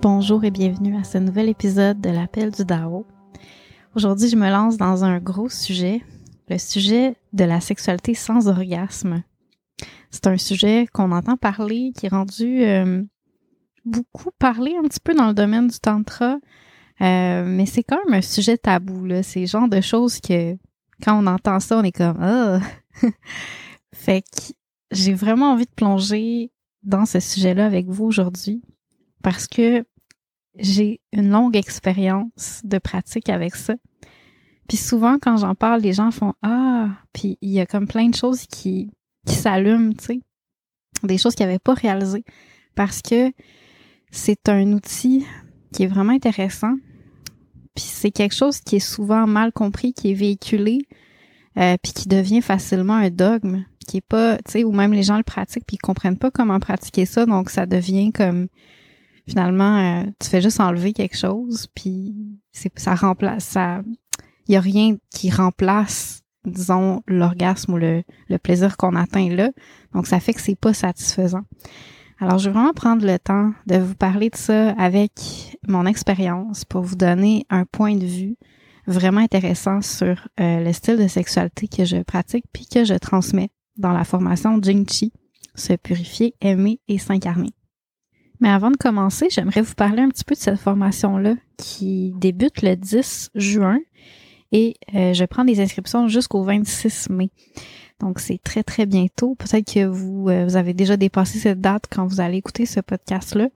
Bonjour et bienvenue à ce nouvel épisode de l'appel du Dao. Aujourd'hui, je me lance dans un gros sujet, le sujet de la sexualité sans orgasme. C'est un sujet qu'on entend parler, qui est rendu euh, beaucoup parlé un petit peu dans le domaine du tantra, euh, mais c'est quand même un sujet tabou. Là. C'est le genre de choses que quand on entend ça, on est comme ah. fait que j'ai vraiment envie de plonger dans ce sujet-là avec vous aujourd'hui parce que j'ai une longue expérience de pratique avec ça. Puis souvent, quand j'en parle, les gens font Ah, puis il y a comme plein de choses qui, qui s'allument, tu sais. Des choses qu'ils n'avaient pas réalisées. Parce que c'est un outil qui est vraiment intéressant. Puis c'est quelque chose qui est souvent mal compris, qui est véhiculé, euh, puis qui devient facilement un dogme, qui est pas, tu sais, ou même les gens le pratiquent puis ils comprennent pas comment pratiquer ça, donc ça devient comme finalement euh, tu fais juste enlever quelque chose puis ça remplace ça il y a rien qui remplace disons l'orgasme ou le, le plaisir qu'on atteint là donc ça fait que c'est pas satisfaisant alors je vais vraiment prendre le temps de vous parler de ça avec mon expérience pour vous donner un point de vue vraiment intéressant sur euh, le style de sexualité que je pratique puis que je transmets dans la formation Jing Chi se purifier, aimer et s'incarner. Mais avant de commencer, j'aimerais vous parler un petit peu de cette formation-là qui débute le 10 juin et euh, je prends des inscriptions jusqu'au 26 mai. Donc c'est très très bientôt. Peut-être que vous, euh, vous avez déjà dépassé cette date quand vous allez écouter ce podcast-là.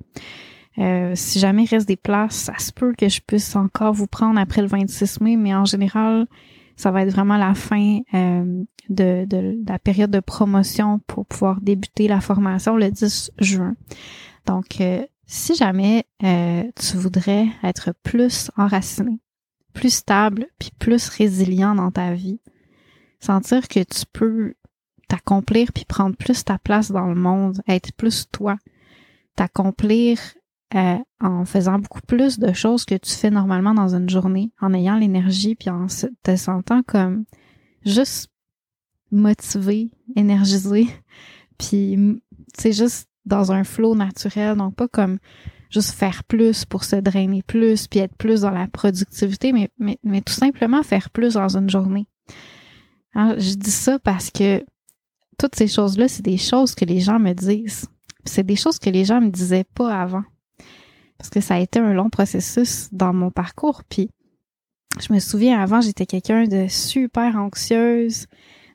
Euh, si jamais il reste des places, ça se peut que je puisse encore vous prendre après le 26 mai, mais en général, ça va être vraiment la fin de, de, la période de promotion pour pouvoir débuter la formation le 10 juin. Donc, euh, si jamais euh, tu voudrais être plus enraciné, plus stable, puis plus résilient dans ta vie, sentir que tu peux t'accomplir puis prendre plus ta place dans le monde, être plus toi, t'accomplir euh, en faisant beaucoup plus de choses que tu fais normalement dans une journée, en ayant l'énergie puis en te sentant comme juste motivé, énergisé, puis c'est juste dans un flot naturel, donc pas comme juste faire plus pour se drainer plus, puis être plus dans la productivité, mais, mais, mais tout simplement faire plus dans une journée. Alors, je dis ça parce que toutes ces choses-là, c'est des choses que les gens me disent. C'est des choses que les gens me disaient pas avant. Parce que ça a été un long processus dans mon parcours. Puis je me souviens avant, j'étais quelqu'un de super anxieuse,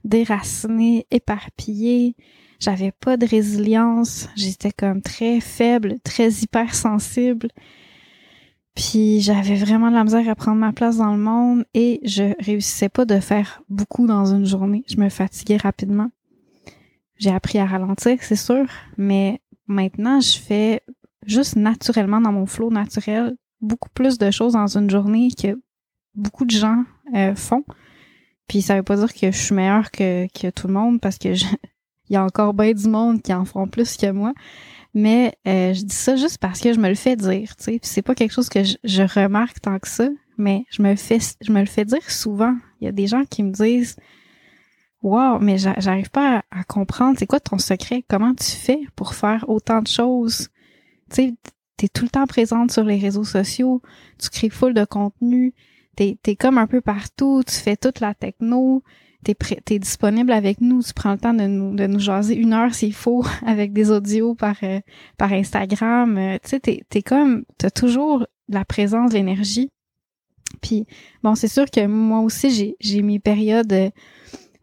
déracinée, éparpillée j'avais pas de résilience, j'étais comme très faible, très hypersensible. Puis j'avais vraiment de la misère à prendre ma place dans le monde et je réussissais pas de faire beaucoup dans une journée. Je me fatiguais rapidement. J'ai appris à ralentir, c'est sûr, mais maintenant je fais juste naturellement dans mon flot naturel beaucoup plus de choses dans une journée que beaucoup de gens euh, font. Puis ça veut pas dire que je suis meilleure que, que tout le monde parce que il y a encore bien du monde qui en font plus que moi. Mais euh, je dis ça juste parce que je me le fais dire, tu sais. c'est pas quelque chose que je, remarque tant que ça, mais je me le fais, je me le fais dire souvent. Il y a des gens qui me disent, wow, mais j'arrive pas à, comprendre. C'est quoi ton secret? Comment tu fais pour faire autant de choses? Tu sais, t'es tout le temps présente sur les réseaux sociaux, tu crées full de contenu, t'es es comme un peu partout, tu fais toute la techno, t'es es disponible avec nous, tu prends le temps de nous, de nous jaser une heure s'il faut avec des audios par euh, par Instagram. Euh, tu sais, t'es es comme t'as toujours la présence, l'énergie. Puis bon, c'est sûr que moi aussi j'ai mes périodes euh,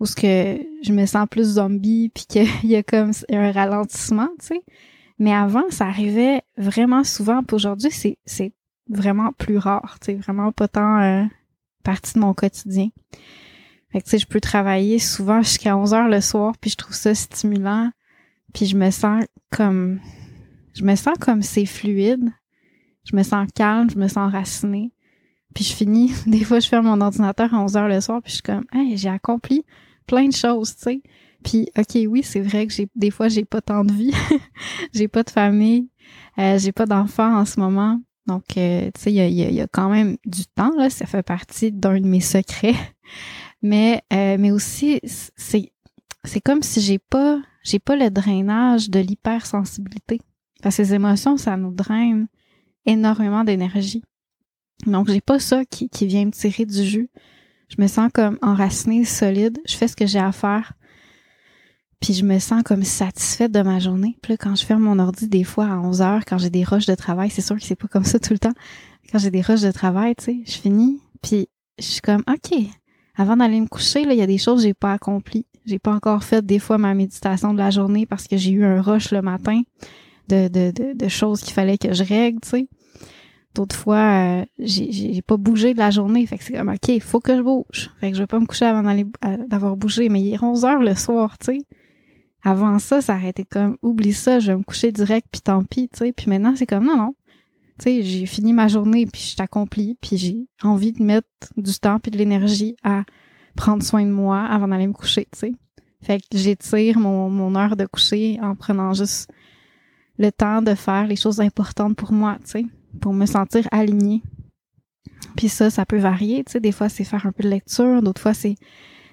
où ce que je me sens plus zombie puis qu'il y a comme un ralentissement, tu sais. Mais avant, ça arrivait vraiment souvent. Puis aujourd'hui, c'est c'est vraiment plus rare, tu sais, vraiment pas tant partie de mon quotidien. Fait que, tu sais, je peux travailler souvent jusqu'à 11 heures le soir, puis je trouve ça stimulant. Puis je me sens comme... Je me sens comme c'est fluide. Je me sens calme, je me sens racinée. Puis je finis, des fois, je ferme mon ordinateur à 11 heures le soir, puis je suis comme, hey, j'ai accompli plein de choses, tu sais. Puis, OK, oui, c'est vrai que j'ai des fois, j'ai pas tant de vie. j'ai pas de famille. Euh, j'ai pas d'enfants en ce moment. Donc, euh, tu sais, il y a, y a, quand même du temps, là. Ça fait partie d'un de mes secrets mais euh, mais aussi c'est c'est comme si j'ai pas j'ai pas le drainage de l'hypersensibilité. Parce que ces émotions, ça nous draine énormément d'énergie. Donc j'ai pas ça qui, qui vient me tirer du jus. Je me sens comme enracinée, solide. Je fais ce que j'ai à faire. Puis je me sens comme satisfaite de ma journée. Puis là, quand je ferme mon ordi des fois à 11 heures, quand j'ai des rushs de travail, c'est sûr que c'est pas comme ça tout le temps. Quand j'ai des rushs de travail, tu sais, je finis. Puis je suis comme, OK, avant d'aller me coucher, il y a des choses que j'ai pas accomplies. J'ai pas encore fait des fois ma méditation de la journée parce que j'ai eu un rush le matin de, de, de, choses qu'il fallait que je règle, tu sais. D'autres fois, euh, j'ai pas bougé de la journée. Fait que c'est comme, OK, il faut que je bouge. Fait que je vais pas me coucher avant d'avoir bougé. Mais il est 11 heures le soir, tu sais. Avant ça, ça aurait été comme, oublie ça, je vais me coucher direct, puis tant pis, tu sais. Puis maintenant, c'est comme, non, non, tu sais, j'ai fini ma journée puis je t'accomplis puis j'ai envie de mettre du temps puis de l'énergie à prendre soin de moi avant d'aller me coucher, tu sais. Fait que j'étire mon, mon heure de coucher en prenant juste le temps de faire les choses importantes pour moi, tu sais, pour me sentir alignée. Puis ça, ça peut varier, tu sais, des fois c'est faire un peu de lecture, d'autres fois c'est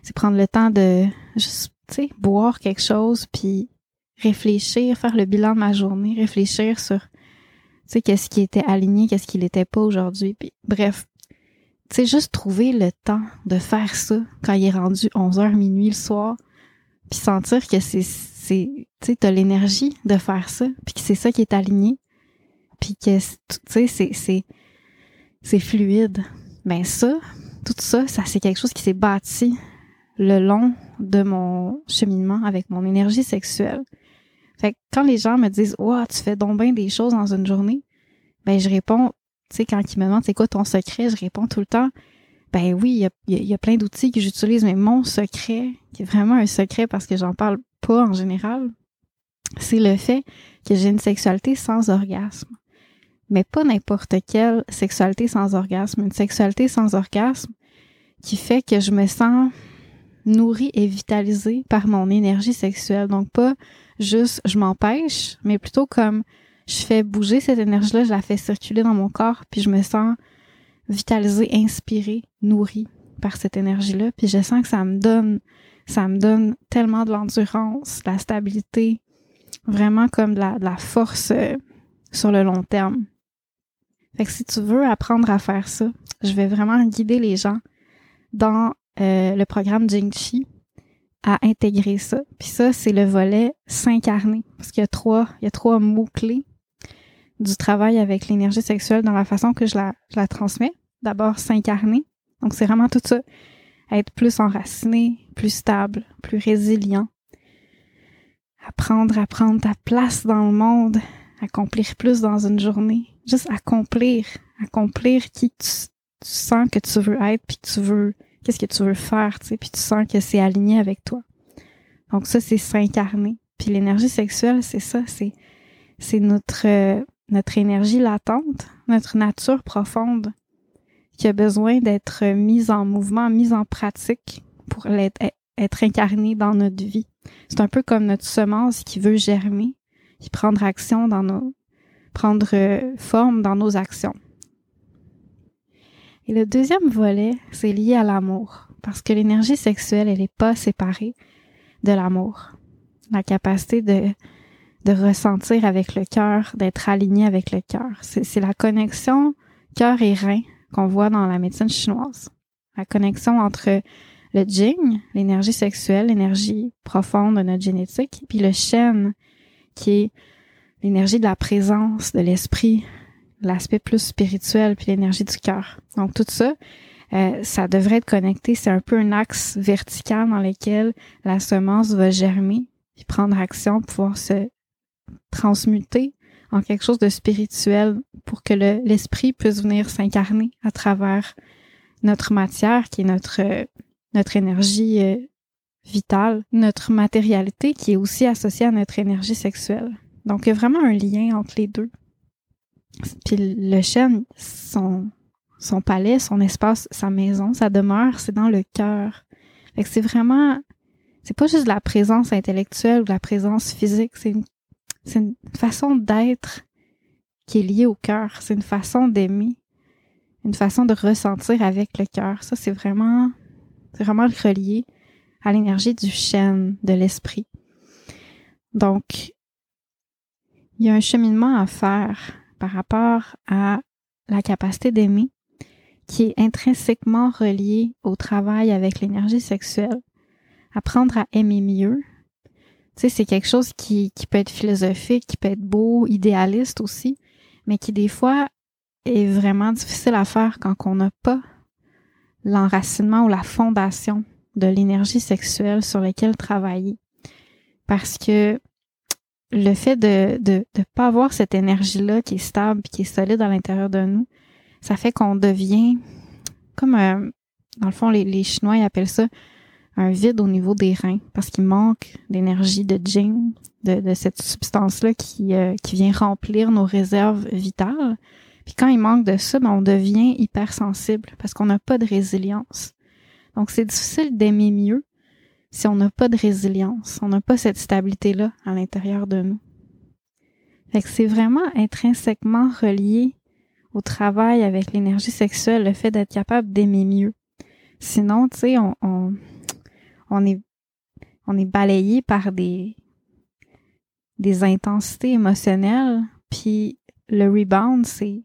c'est prendre le temps de juste, tu sais, boire quelque chose puis réfléchir, faire le bilan de ma journée, réfléchir sur tu sais, qu'est-ce qui était aligné, qu'est-ce qui l'était pas aujourd'hui. Puis, bref, tu sais, juste trouver le temps de faire ça quand il est rendu 11h minuit le soir, puis sentir que c'est, c'est, tu sais, l'énergie de faire ça, puis que c'est ça qui est aligné, puis que, tu sais, c'est, c'est, c'est fluide. Ben ça, tout ça, ça c'est quelque chose qui s'est bâti le long de mon cheminement avec mon énergie sexuelle. Fait que quand les gens me disent Wow, tu fais donc bien des choses dans une journée, ben je réponds, tu sais, quand ils me demandent c'est quoi ton secret, je réponds tout le temps Ben oui, il y a, plein d'outils que j'utilise, mais mon secret, qui est vraiment un secret parce que j'en parle pas en général, c'est le fait que j'ai une sexualité sans orgasme. Mais pas n'importe quelle sexualité sans orgasme, une sexualité sans orgasme qui fait que je me sens nourrie et vitalisée par mon énergie sexuelle. Donc pas juste je m'empêche, mais plutôt comme je fais bouger cette énergie-là, je la fais circuler dans mon corps, puis je me sens vitalisée, inspirée, nourrie par cette énergie-là, puis je sens que ça me donne, ça me donne tellement de l'endurance, de la stabilité, vraiment comme de la, force euh, sur le long terme. Fait que si tu veux apprendre à faire ça, je vais vraiment guider les gens dans euh, le programme Jingchi, à intégrer ça. Puis ça, c'est le volet s'incarner. Parce qu'il y a trois, il y a trois mots-clés du travail avec l'énergie sexuelle dans la façon que je la, je la transmets. D'abord, s'incarner. Donc, c'est vraiment tout ça. Être plus enraciné, plus stable, plus résilient. Apprendre à prendre ta place dans le monde. Accomplir plus dans une journée. Juste accomplir. Accomplir qui tu, tu sens que tu veux être puis que tu veux qu'est-ce que tu veux faire, tu sais, puis tu sens que c'est aligné avec toi. Donc ça, c'est s'incarner. Puis l'énergie sexuelle, c'est ça, c'est c'est notre euh, notre énergie latente, notre nature profonde qui a besoin d'être mise en mouvement, mise en pratique pour être, incarnée dans notre vie. C'est un peu comme notre semence qui veut germer, puis prendre action dans nos prendre euh, forme dans nos actions. Et le deuxième volet, c'est lié à l'amour, parce que l'énergie sexuelle, elle n'est pas séparée de l'amour. La capacité de, de ressentir avec le cœur, d'être aligné avec le cœur. C'est la connexion cœur et rein qu'on voit dans la médecine chinoise. La connexion entre le jing, l'énergie sexuelle, l'énergie profonde de notre génétique, puis le shen, qui est l'énergie de la présence, de l'esprit, l'aspect plus spirituel, puis l'énergie du cœur. Donc tout ça, euh, ça devrait être connecté. C'est un peu un axe vertical dans lequel la semence va germer, prendre action, pouvoir se transmuter en quelque chose de spirituel pour que l'esprit puisse venir s'incarner à travers notre matière, qui est notre notre énergie euh, vitale, notre matérialité qui est aussi associée à notre énergie sexuelle. Donc, il a vraiment un lien entre les deux. Puis le chêne, son, son palais, son espace, sa maison, sa demeure, c'est dans le cœur. Fait que c'est vraiment, c'est pas juste la présence intellectuelle ou la présence physique, c'est une, c'est une façon d'être qui est liée au cœur. C'est une façon d'aimer, une façon de ressentir avec le cœur. Ça, c'est vraiment, c'est vraiment relié à l'énergie du chêne, de l'esprit. Donc, il y a un cheminement à faire par rapport à la capacité d'aimer qui est intrinsèquement relié au travail avec l'énergie sexuelle. Apprendre à aimer mieux. Tu sais, c'est quelque chose qui, qui peut être philosophique, qui peut être beau, idéaliste aussi, mais qui des fois est vraiment difficile à faire quand on n'a pas l'enracinement ou la fondation de l'énergie sexuelle sur laquelle travailler. Parce que le fait de de de pas avoir cette énergie là qui est stable qui est solide à l'intérieur de nous, ça fait qu'on devient comme un, dans le fond les, les chinois ils appellent ça un vide au niveau des reins parce qu'il manque d'énergie de jing de, de cette substance là qui euh, qui vient remplir nos réserves vitales. Puis quand il manque de ça, ben on devient hypersensible parce qu'on n'a pas de résilience. Donc c'est difficile d'aimer mieux si on n'a pas de résilience, on n'a pas cette stabilité-là à l'intérieur de nous. Fait que c'est vraiment intrinsèquement relié au travail avec l'énergie sexuelle, le fait d'être capable d'aimer mieux. Sinon, tu sais, on, on, on, est, on est balayé par des, des intensités émotionnelles, puis le rebound, c'est,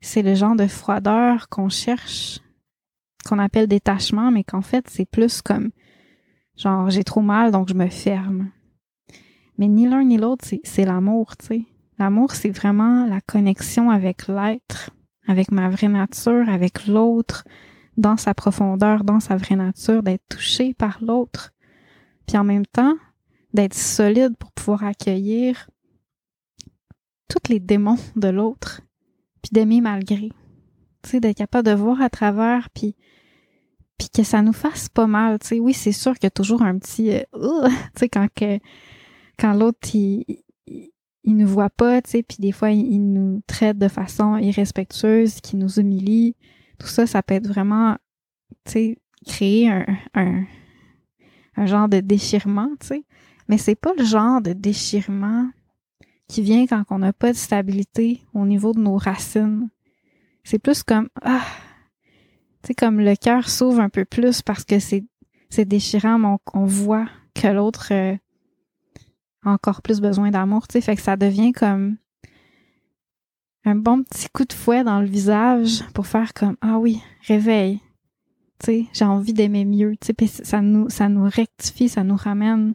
c'est le genre de froideur qu'on cherche, qu'on appelle détachement, mais qu'en fait, c'est plus comme Genre, j'ai trop mal, donc je me ferme. Mais ni l'un ni l'autre, c'est l'amour, tu sais. L'amour, c'est vraiment la connexion avec l'être, avec ma vraie nature, avec l'autre, dans sa profondeur, dans sa vraie nature, d'être touché par l'autre. Puis en même temps, d'être solide pour pouvoir accueillir tous les démons de l'autre, puis d'aimer malgré. Tu sais, d'être capable de voir à travers, puis puis que ça nous fasse pas mal, tu sais. Oui, c'est sûr qu'il y a toujours un petit, euh, quand quand l'autre il, il, nous voit pas, puis des fois il, nous traite de façon irrespectueuse, qui nous humilie, tout ça, ça peut être vraiment, créer un, un, un genre de déchirement, tu sais. Mais c'est pas le genre de déchirement qui vient quand on n'a pas de stabilité au niveau de nos racines. C'est plus comme ah sais, comme le cœur s'ouvre un peu plus parce que c'est, c'est déchirant, mais on, voit que l'autre euh, a encore plus besoin d'amour, tu fait que ça devient comme un bon petit coup de fouet dans le visage pour faire comme ah oui, réveille. Tu j'ai envie d'aimer mieux, tu sais, ça nous ça nous rectifie, ça nous ramène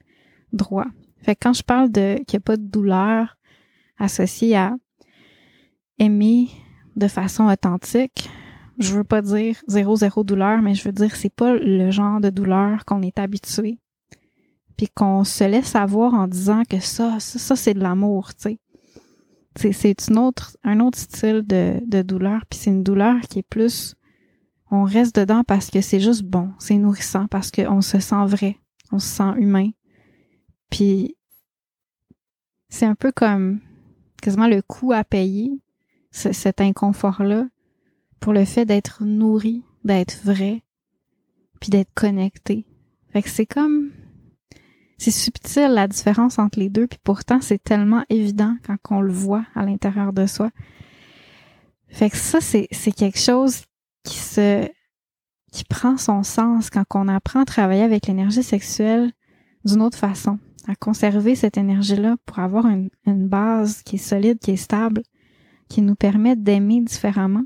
droit. Fait que quand je parle de qu'il n'y a pas de douleur associée à aimer de façon authentique, je veux pas dire zéro zéro douleur, mais je veux dire c'est pas le genre de douleur qu'on est habitué. Puis qu'on se laisse avoir en disant que ça, ça, c'est de l'amour, tu sais. C'est une autre, un autre style de, de douleur, puis c'est une douleur qui est plus on reste dedans parce que c'est juste bon, c'est nourrissant, parce qu'on se sent vrai, on se sent humain. Puis c'est un peu comme quasiment le coût à payer, cet inconfort-là, pour le fait d'être nourri, d'être vrai, puis d'être connecté. Fait que c'est comme c'est subtil la différence entre les deux, puis pourtant c'est tellement évident quand on le voit à l'intérieur de soi. Fait que ça, c'est, c'est quelque chose qui se qui prend son sens quand on apprend à travailler avec l'énergie sexuelle d'une autre façon, à conserver cette énergie-là pour avoir une, une base qui est solide, qui est stable, qui nous permet d'aimer différemment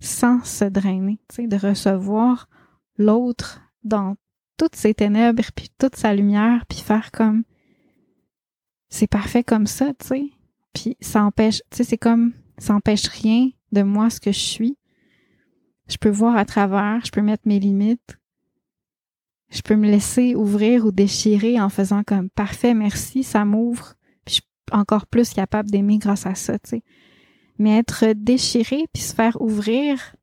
sans se drainer, de recevoir l'autre dans toutes ses ténèbres puis toute sa lumière puis faire comme c'est parfait comme ça, tu sais. Puis ça empêche, tu sais, c'est comme ça empêche rien de moi ce que je suis. Je peux voir à travers, je peux mettre mes limites. Je peux me laisser ouvrir ou déchirer en faisant comme parfait, merci, ça m'ouvre. Puis je suis encore plus capable d'aimer grâce à ça, tu sais. Mais être déchiré puis se faire ouvrir,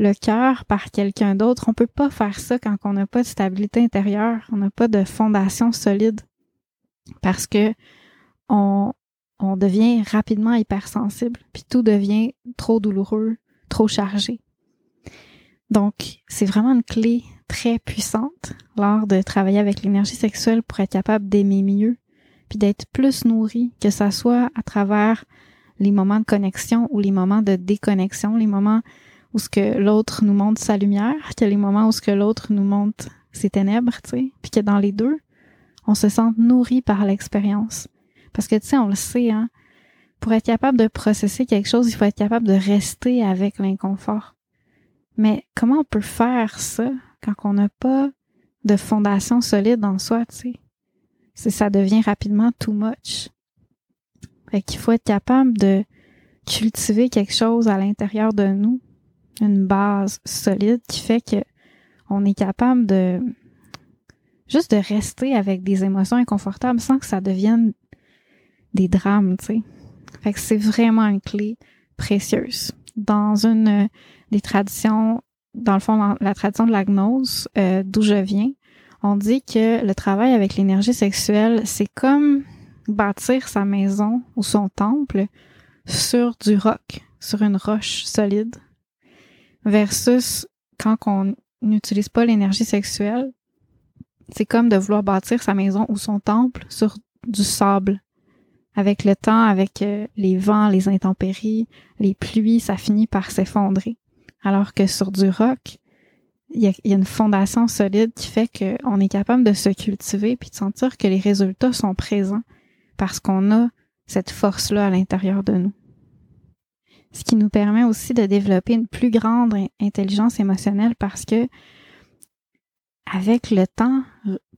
le cœur par quelqu'un d'autre. On peut pas faire ça quand on n'a pas de stabilité intérieure, on n'a pas de fondation solide, parce que on, on devient rapidement hypersensible, puis tout devient trop douloureux, trop chargé. Donc, c'est vraiment une clé très puissante lors de travailler avec l'énergie sexuelle pour être capable d'aimer mieux, puis d'être plus nourri, que ça soit à travers les moments de connexion ou les moments de déconnexion, les moments où ce que l'autre nous montre sa lumière, a les moments où ce que l'autre nous montre ses ténèbres, tu sais, puis que dans les deux, on se sent nourri par l'expérience. Parce que tu sais, on le sait, hein, pour être capable de processer quelque chose, il faut être capable de rester avec l'inconfort. Mais comment on peut faire ça quand on n'a pas de fondation solide en soi, tu sais? ça devient rapidement too much. Fait qu'il faut être capable de cultiver quelque chose à l'intérieur de nous une base solide qui fait que on est capable de juste de rester avec des émotions inconfortables sans que ça devienne des drames, tu sais. Fait que c'est vraiment une clé précieuse. Dans une des traditions, dans le fond, la tradition de la gnose, euh, d'où je viens, on dit que le travail avec l'énergie sexuelle, c'est comme bâtir sa maison ou son temple sur du roc, sur une roche solide, versus quand on n'utilise pas l'énergie sexuelle, c'est comme de vouloir bâtir sa maison ou son temple sur du sable. Avec le temps, avec euh, les vents, les intempéries, les pluies, ça finit par s'effondrer. Alors que sur du roc, il y, a, une fondation solide qui fait qu'on est capable de se cultiver puis de sentir que les résultats sont présents parce qu'on a cette force-là à l'intérieur de nous. Ce qui nous permet aussi de développer une plus grande intelligence émotionnelle parce que avec le temps,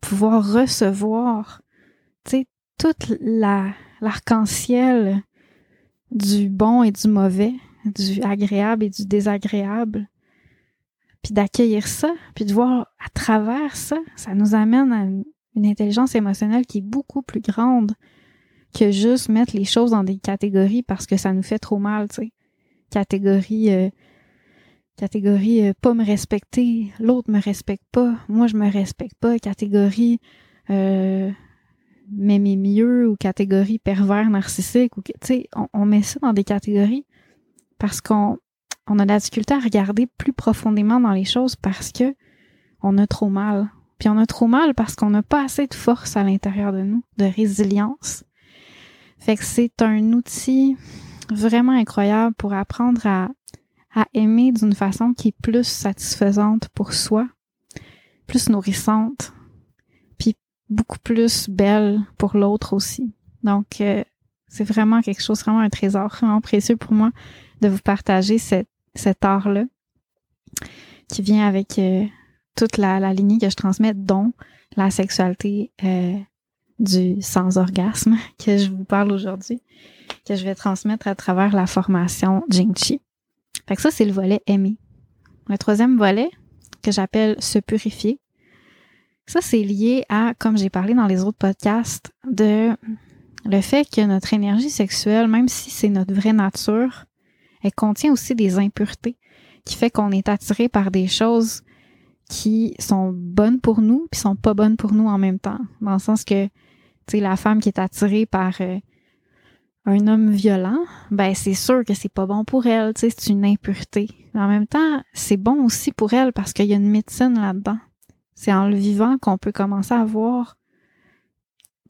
pouvoir recevoir, la l'arc-en-ciel du bon et du mauvais, du agréable et du désagréable, puis d'accueillir ça, puis de voir à travers ça, ça nous amène à une intelligence émotionnelle qui est beaucoup plus grande que juste mettre les choses dans des catégories parce que ça nous fait trop mal, tu sais catégorie euh, catégorie euh, pas me respecter, l'autre me respecte pas, moi je me respecte pas, catégorie euh, m'aimer mieux ou catégorie pervers narcissique ou tu sais on, met ça dans des catégories parce qu'on on a la difficulté à regarder plus profondément dans les choses parce que on a trop mal. Puis on a trop mal parce qu'on n'a pas assez de force à l'intérieur de nous, de résilience. Fait que c'est un outil vraiment incroyable pour apprendre à, à aimer d'une façon qui est plus satisfaisante pour soi, plus nourrissante, puis beaucoup plus belle pour l'autre aussi. Donc, euh, c'est vraiment quelque chose, vraiment un trésor vraiment précieux pour moi de vous partager cette, cet art-là qui vient avec euh, toute la, la, lignée que je transmets, dont la sexualité euh, du sans orgasme que je vous parle aujourd'hui que je vais transmettre à travers la formation Jingchi. Fait que ça, c'est le volet aimer. Le troisième volet, que j'appelle se purifier, ça, c'est lié à, comme j'ai parlé dans les autres podcasts, de le fait que notre énergie sexuelle, même si c'est notre vraie nature, elle contient aussi des impuretés qui fait qu'on est attiré par des choses qui sont bonnes pour nous puis sont pas bonnes pour nous en même temps. Dans le sens que, tu sais, la femme qui est attirée par euh, un homme violent, ben c'est sûr que c'est pas bon pour elle, tu sais, c'est une impureté. Mais en même temps, c'est bon aussi pour elle parce qu'il y a une médecine là-dedans. C'est en le vivant qu'on peut commencer à voir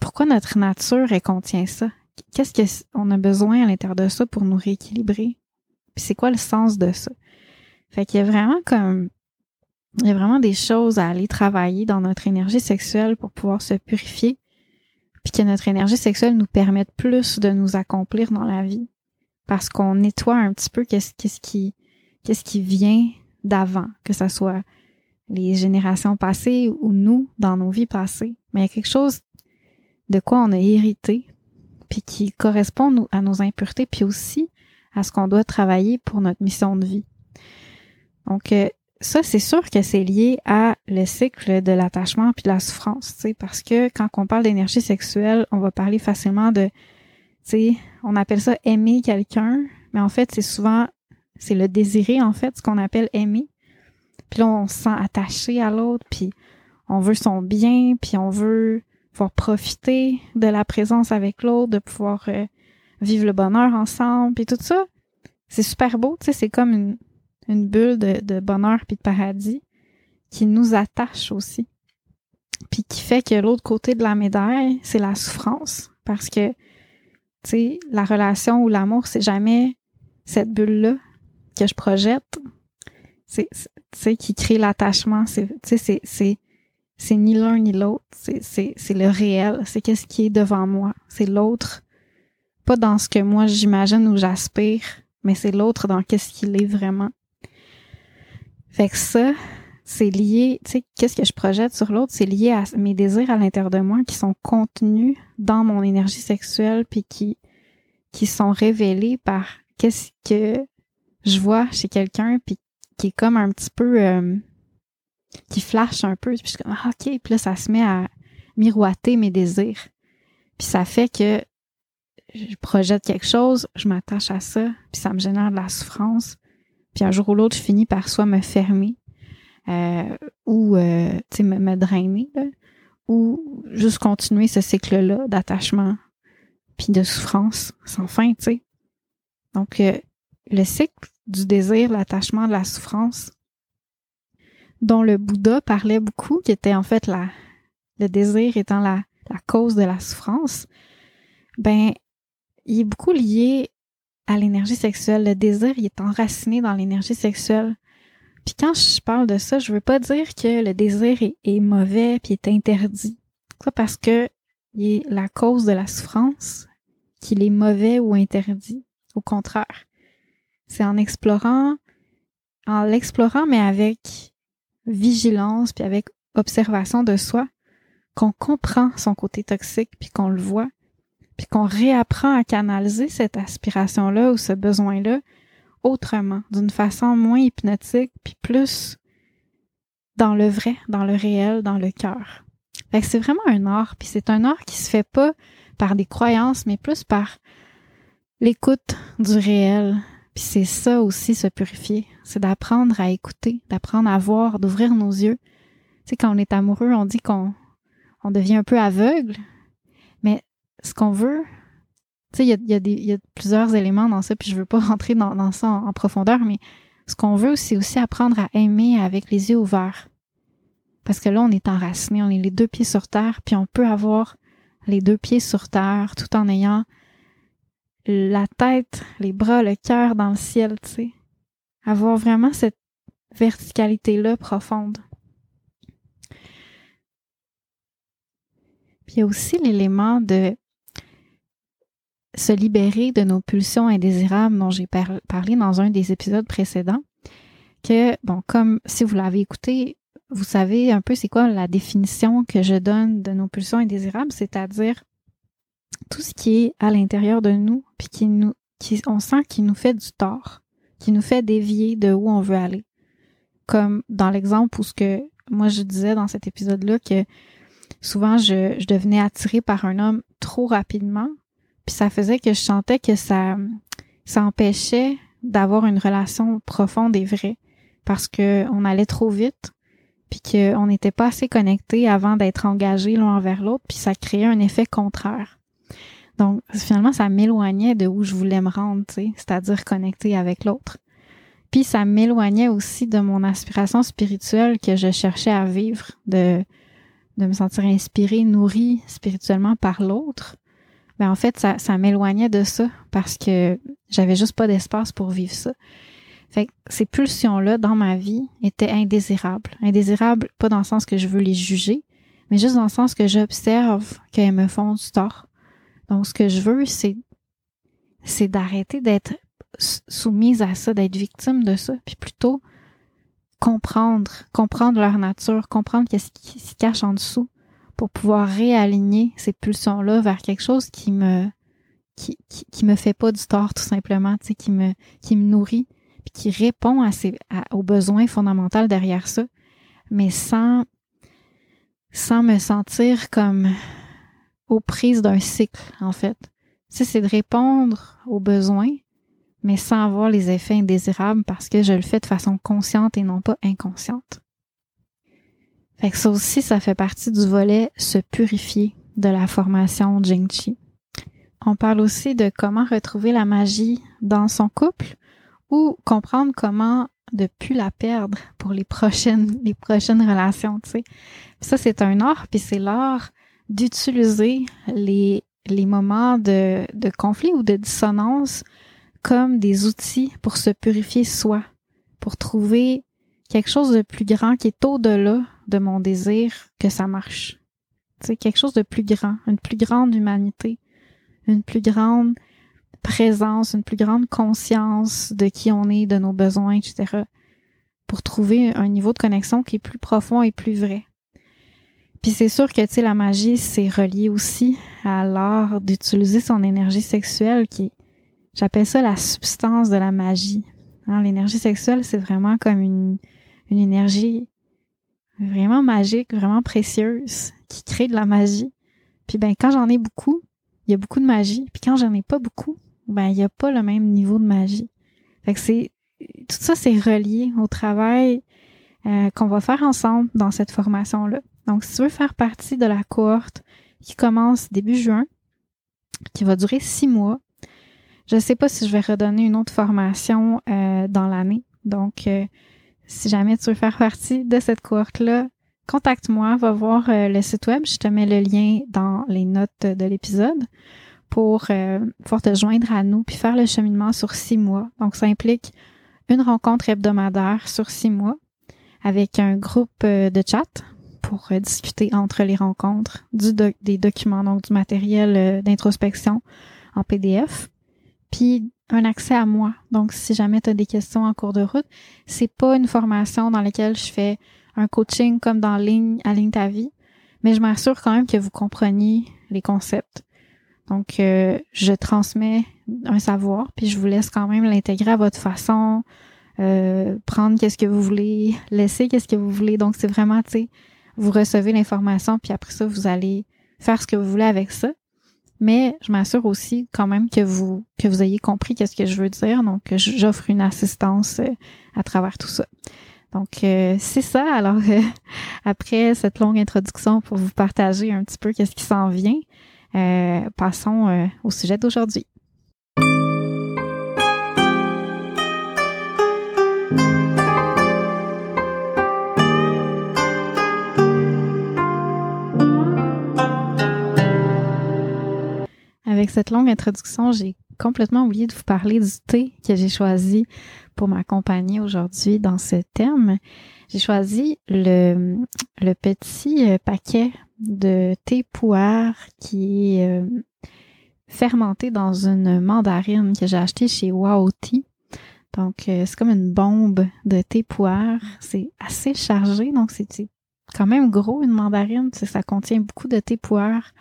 pourquoi notre nature, elle contient ça? Qu'est-ce qu'on a besoin à l'intérieur de ça pour nous rééquilibrer? Puis c'est quoi le sens de ça? Fait qu'il y a vraiment comme il y a vraiment des choses à aller travailler dans notre énergie sexuelle pour pouvoir se purifier, puis que notre énergie sexuelle nous permette plus de nous accomplir dans la vie, parce qu'on nettoie un petit peu qu'est-ce qui qu'est-ce qui vient d'avant, que ce soit les générations passées ou nous dans nos vies passées. Mais il y a quelque chose de quoi on a hérité, puis qui correspond à nos impuretés, puis aussi à ce qu'on doit travailler pour notre mission de vie. Donc, euh, ça, c'est sûr que c'est lié à le cycle de l'attachement puis de la souffrance, tu sais, parce que quand on parle d'énergie sexuelle, on va parler facilement de, tu sais, on appelle ça aimer quelqu'un, mais en fait, c'est souvent, c'est le désirer, en fait, ce qu'on appelle aimer. Puis là, on se sent attaché à l'autre, puis on veut son bien, puis on veut pouvoir profiter de la présence avec l'autre, de pouvoir euh, vivre le bonheur ensemble, puis tout ça. C'est super beau, tu sais, c'est comme une, une bulle de, bonheur puis de paradis qui nous attache aussi. Puis qui fait que l'autre côté de la médaille, c'est la souffrance. Parce que, tu sais, la relation ou l'amour, c'est jamais cette bulle-là que je projette. C'est, tu sais, qui crée l'attachement. C'est, tu sais, c'est, c'est, ni l'un ni l'autre. C'est, c'est, c'est le réel. C'est qu'est-ce qui est devant moi. C'est l'autre. Pas dans ce que moi j'imagine ou j'aspire, mais c'est l'autre dans qu'est-ce qu'il est vraiment. Fait que ça, c'est lié, tu sais, qu'est-ce que je projette sur l'autre, c'est lié à mes désirs à l'intérieur de moi qui sont contenus dans mon énergie sexuelle puis qui qui sont révélés par qu'est-ce que je vois chez quelqu'un puis qui est comme un petit peu euh, qui flash un peu puis je suis comme ah, OK, puis là ça se met à miroiter mes désirs. Puis ça fait que je projette quelque chose, je m'attache à ça, puis ça me génère de la souffrance. Puis un jour ou l'autre, je finis par soit me fermer euh, ou euh, me, me drainer, ou juste continuer ce cycle-là d'attachement puis de souffrance sans fin, tu sais. Donc, euh, le cycle du désir, l'attachement, de la souffrance, dont le Bouddha parlait beaucoup, qui était en fait la, le désir étant la, la cause de la souffrance, ben, il est beaucoup lié l'énergie sexuelle. Le désir, il est enraciné dans l'énergie sexuelle. Puis quand je parle de ça, je veux pas dire que le désir est, mauvais puis est interdit. Pas parce que il est la cause de la souffrance qu'il est mauvais ou interdit. Au contraire. C'est en explorant, en l'explorant, mais avec vigilance puis avec observation de soi, qu'on comprend son côté toxique puis qu'on le voit puis qu'on réapprend à canaliser cette aspiration-là ou ce besoin-là autrement, d'une façon moins hypnotique, puis plus dans le vrai, dans le réel, dans le cœur. Fait que c'est vraiment un art, puis c'est un art qui se fait pas par des croyances, mais plus par l'écoute du réel. Puis c'est ça aussi se purifier, c'est d'apprendre à écouter, d'apprendre à voir, d'ouvrir nos yeux. Tu sais, quand on est amoureux, on dit qu'on on devient un peu aveugle, ce qu'on veut, tu sais, il y a, y, a y a, plusieurs éléments dans ça, puis je veux pas rentrer dans, dans ça en, profondeur, mais ce qu'on veut, c'est aussi apprendre à aimer avec les yeux ouverts. Parce que là, on est enraciné, on est les deux pieds sur terre, puis on peut avoir les deux pieds sur terre tout en ayant la tête, les bras, le cœur dans le ciel, tu sais. Avoir vraiment cette verticalité-là profonde. Puis il y a aussi l'élément de se libérer de nos pulsions indésirables dont j'ai parlé dans un des épisodes précédents, que, bon, comme si vous l'avez écouté, vous savez un peu c'est quoi la définition que je donne de nos pulsions indésirables, c'est-à-dire tout ce qui est à l'intérieur de nous, puis qui nous, qui, on sent qu'il nous fait du tort, qui nous fait dévier de où on veut aller. Comme dans l'exemple où ce que moi je disais dans cet épisode-là que souvent je, je devenais attirée par un homme trop rapidement, puis ça faisait que je sentais que ça, ça empêchait d'avoir une relation profonde et vraie parce que on allait trop vite puis qu'on n'était pas assez connectés avant d'être engagés l'un envers l'autre puis ça créait un effet contraire. Donc finalement ça m'éloignait de où je voulais me rendre, c'est-à-dire connecter avec l'autre. Puis ça m'éloignait aussi de mon aspiration spirituelle que je cherchais à vivre, de de me sentir inspirée, nourrie spirituellement par l'autre, ben en fait, ça, ça m'éloignait de ça parce que j'avais juste pas d'espace pour vivre ça. Ces pulsions-là dans ma vie étaient indésirables. Indésirables, pas dans le sens que je veux les juger, mais juste dans le sens que j'observe qu'elles me font du tort. Donc, ce que je veux, c'est, c'est d'arrêter d'être soumise à ça, d'être victime de ça, puis plutôt comprendre, comprendre leur nature, comprendre qu'est-ce qui se cache en dessous pour pouvoir réaligner ces pulsions-là vers quelque chose qui me, qui, qui, me fait pas du tort, tout simplement, tu qui me, qui me nourrit, puis qui répond à ces, aux besoins fondamentaux derrière ça, mais sans, sans me sentir comme aux prises d'un cycle, en fait. Tu c'est de répondre aux besoins, mais sans avoir les effets indésirables parce que je le fais de façon consciente et non pas inconsciente. Fait ça aussi, ça fait partie du volet se purifier de la formation Jing On parle aussi de comment retrouver la magie dans son couple ou comprendre comment de plus la perdre pour les prochaines les prochaines relations, tu sais. Ça c'est un art puis c'est l'art d'utiliser les les moments de, de conflit ou de dissonance comme des outils pour se purifier soi, pour trouver quelque chose de plus grand qui est au-delà de mon désir que ça marche. C'est quelque chose de plus grand, une plus grande humanité, une plus grande présence, une plus grande conscience de qui on est, de nos besoins, etc. Pour trouver un niveau de connexion qui est plus profond et plus vrai. Puis c'est sûr que, tu sais, la magie, c'est relié aussi à l'art d'utiliser son énergie sexuelle qui J'appelle ça la substance de la magie. Hein, l'énergie sexuelle, c'est vraiment comme une énergie vraiment magique, vraiment précieuse, qui crée de la magie. Puis ben quand j'en ai beaucoup, il y a beaucoup de magie. Puis quand j'en ai pas beaucoup, ben il y a pas le même niveau de magie. Fait que c'est tout ça c'est relié au travail euh, qu'on va faire ensemble dans cette formation là. Donc si tu veux faire partie de la cohorte qui commence début juin, qui va durer six mois, je ne sais pas si je vais redonner une autre formation euh, dans l'année. Donc, euh, si jamais tu veux faire partie de cette cohorte-là, contacte-moi, va voir euh, le site web. Je te mets le lien dans les notes de l'épisode pour pouvoir te joindre à nous puis faire le cheminement sur six mois. Donc, ça implique une rencontre hebdomadaire sur six mois avec un groupe de chat pour discuter entre les rencontres du des documents, donc du matériel d'introspection en PDF puis un accès à moi. Donc, si jamais tu des questions en cours de route, c'est pas une formation dans laquelle je fais un coaching comme dans Ligne à Ligne ta vie, mais je m'assure quand même que vous compreniez les concepts. Donc, euh, je transmets un savoir, puis je vous laisse quand même l'intégrer à votre façon, euh, prendre qu'est-ce que vous voulez, laisser qu'est-ce que vous voulez. Donc, c'est vraiment, tu sais, vous recevez l'information, puis après ça, vous allez faire ce que vous voulez avec ça mais je m'assure aussi quand même que vous que vous ayez compris qu'est-ce que je veux dire. Donc, j'offre une assistance euh, à travers tout ça. Donc, euh, c'est ça. Alors, euh, après cette longue introduction pour vous partager un petit peu qu'est-ce qui s'en vient, passons au sujet d'aujourd'hui. Avec cette longue introduction, j'ai complètement oublié de vous parler du thé que j'ai choisi pour m'accompagner aujourd'hui dans ce thème. J'ai choisi le, petit euh, paquet de thé poire qui est euh, fermenté dans une mandarine que j'ai acheté chez Wow Tea. Donc, euh, c'est comme une bombe de thé poire. C'est assez chargé, donc c'est quand même gros une mandarine. Ça contient beaucoup de thé poire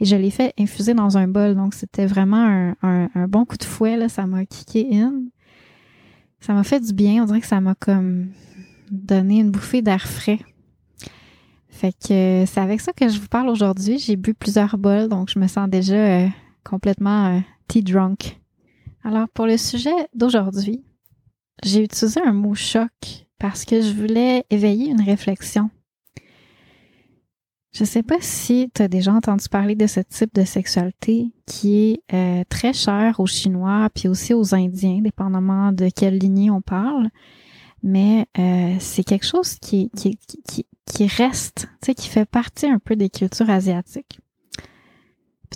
et je l'ai fait infuser dans un bol. Donc, c'était vraiment un, bon coup de fouet. Là. Ça m'a kické in. Ça m'a fait du bien. On dirait que ça m'a comme donné une bouffée d'air frais. Fait que c'est avec ça que je vous parle aujourd'hui. J'ai bu plusieurs bols, donc je me sens déjà euh, complètement euh, tea drunk. Alors, pour le sujet d'aujourd'hui, j'ai utilisé un mot choc parce que je voulais éveiller une réflexion je sais pas si tu as déjà entendu parler de ce type de sexualité qui est euh, très cher aux Chinois puis aussi aux Indiens, dépendamment de quelle lignée on parle. Mais euh, c'est quelque chose qui, qui, qui, qui reste, tu sais, qui fait partie un peu des cultures asiatiques.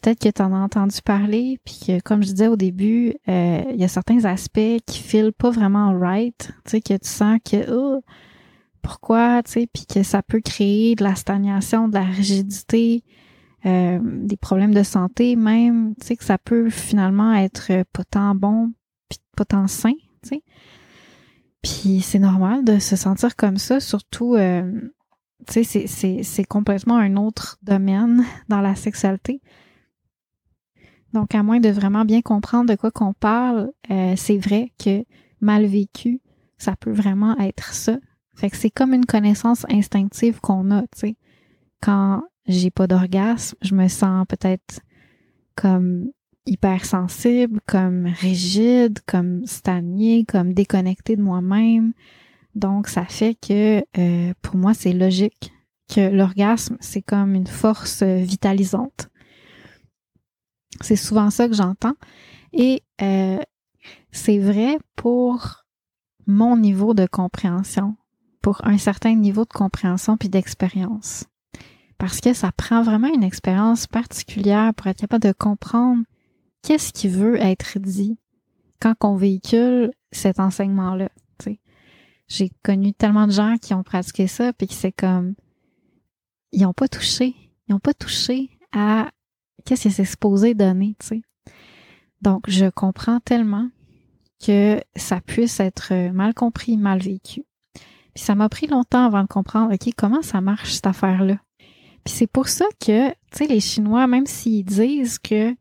Peut-être que tu en as entendu parler, puis que, comme je disais au début, euh, il y a certains aspects qui filent pas vraiment right, tu sais, que tu sens que, oh, pourquoi, tu sais, puis que ça peut créer de la stagnation, de la rigidité, euh, des problèmes de santé même, tu sais, que ça peut finalement être pas tant bon, puis pas tant sain, tu sais. Puis c'est normal de se sentir comme ça, surtout, euh, tu sais, c'est complètement un autre domaine dans la sexualité. Donc, à moins de vraiment bien comprendre de quoi qu'on parle, euh, c'est vrai que mal vécu, ça peut vraiment être ça. Fait que c'est comme une connaissance instinctive qu'on a, tu sais. Quand j'ai pas d'orgasme, je me sens peut-être comme hypersensible, comme rigide, comme stagné, comme déconnecté de moi-même. Donc, ça fait que euh, pour moi, c'est logique que l'orgasme, c'est comme une force vitalisante. C'est souvent ça que j'entends. Et euh, c'est vrai pour mon niveau de compréhension, pour un certain niveau de compréhension puis d'expérience. Parce que ça prend vraiment une expérience particulière pour être capable de comprendre qu'est-ce qui veut être dit quand on véhicule cet enseignement-là. J'ai connu tellement de gens qui ont pratiqué ça, puis qui c'est comme ils n'ont pas touché. Ils n'ont pas touché à qu'est-ce que c'est supposé donner, tu sais. Donc, je comprends tellement que ça puisse être mal compris, mal vécu. Puis ça m'a pris longtemps avant de comprendre, OK, comment ça marche cette affaire-là? Puis c'est pour ça que, tu sais, les Chinois, même s'ils disent que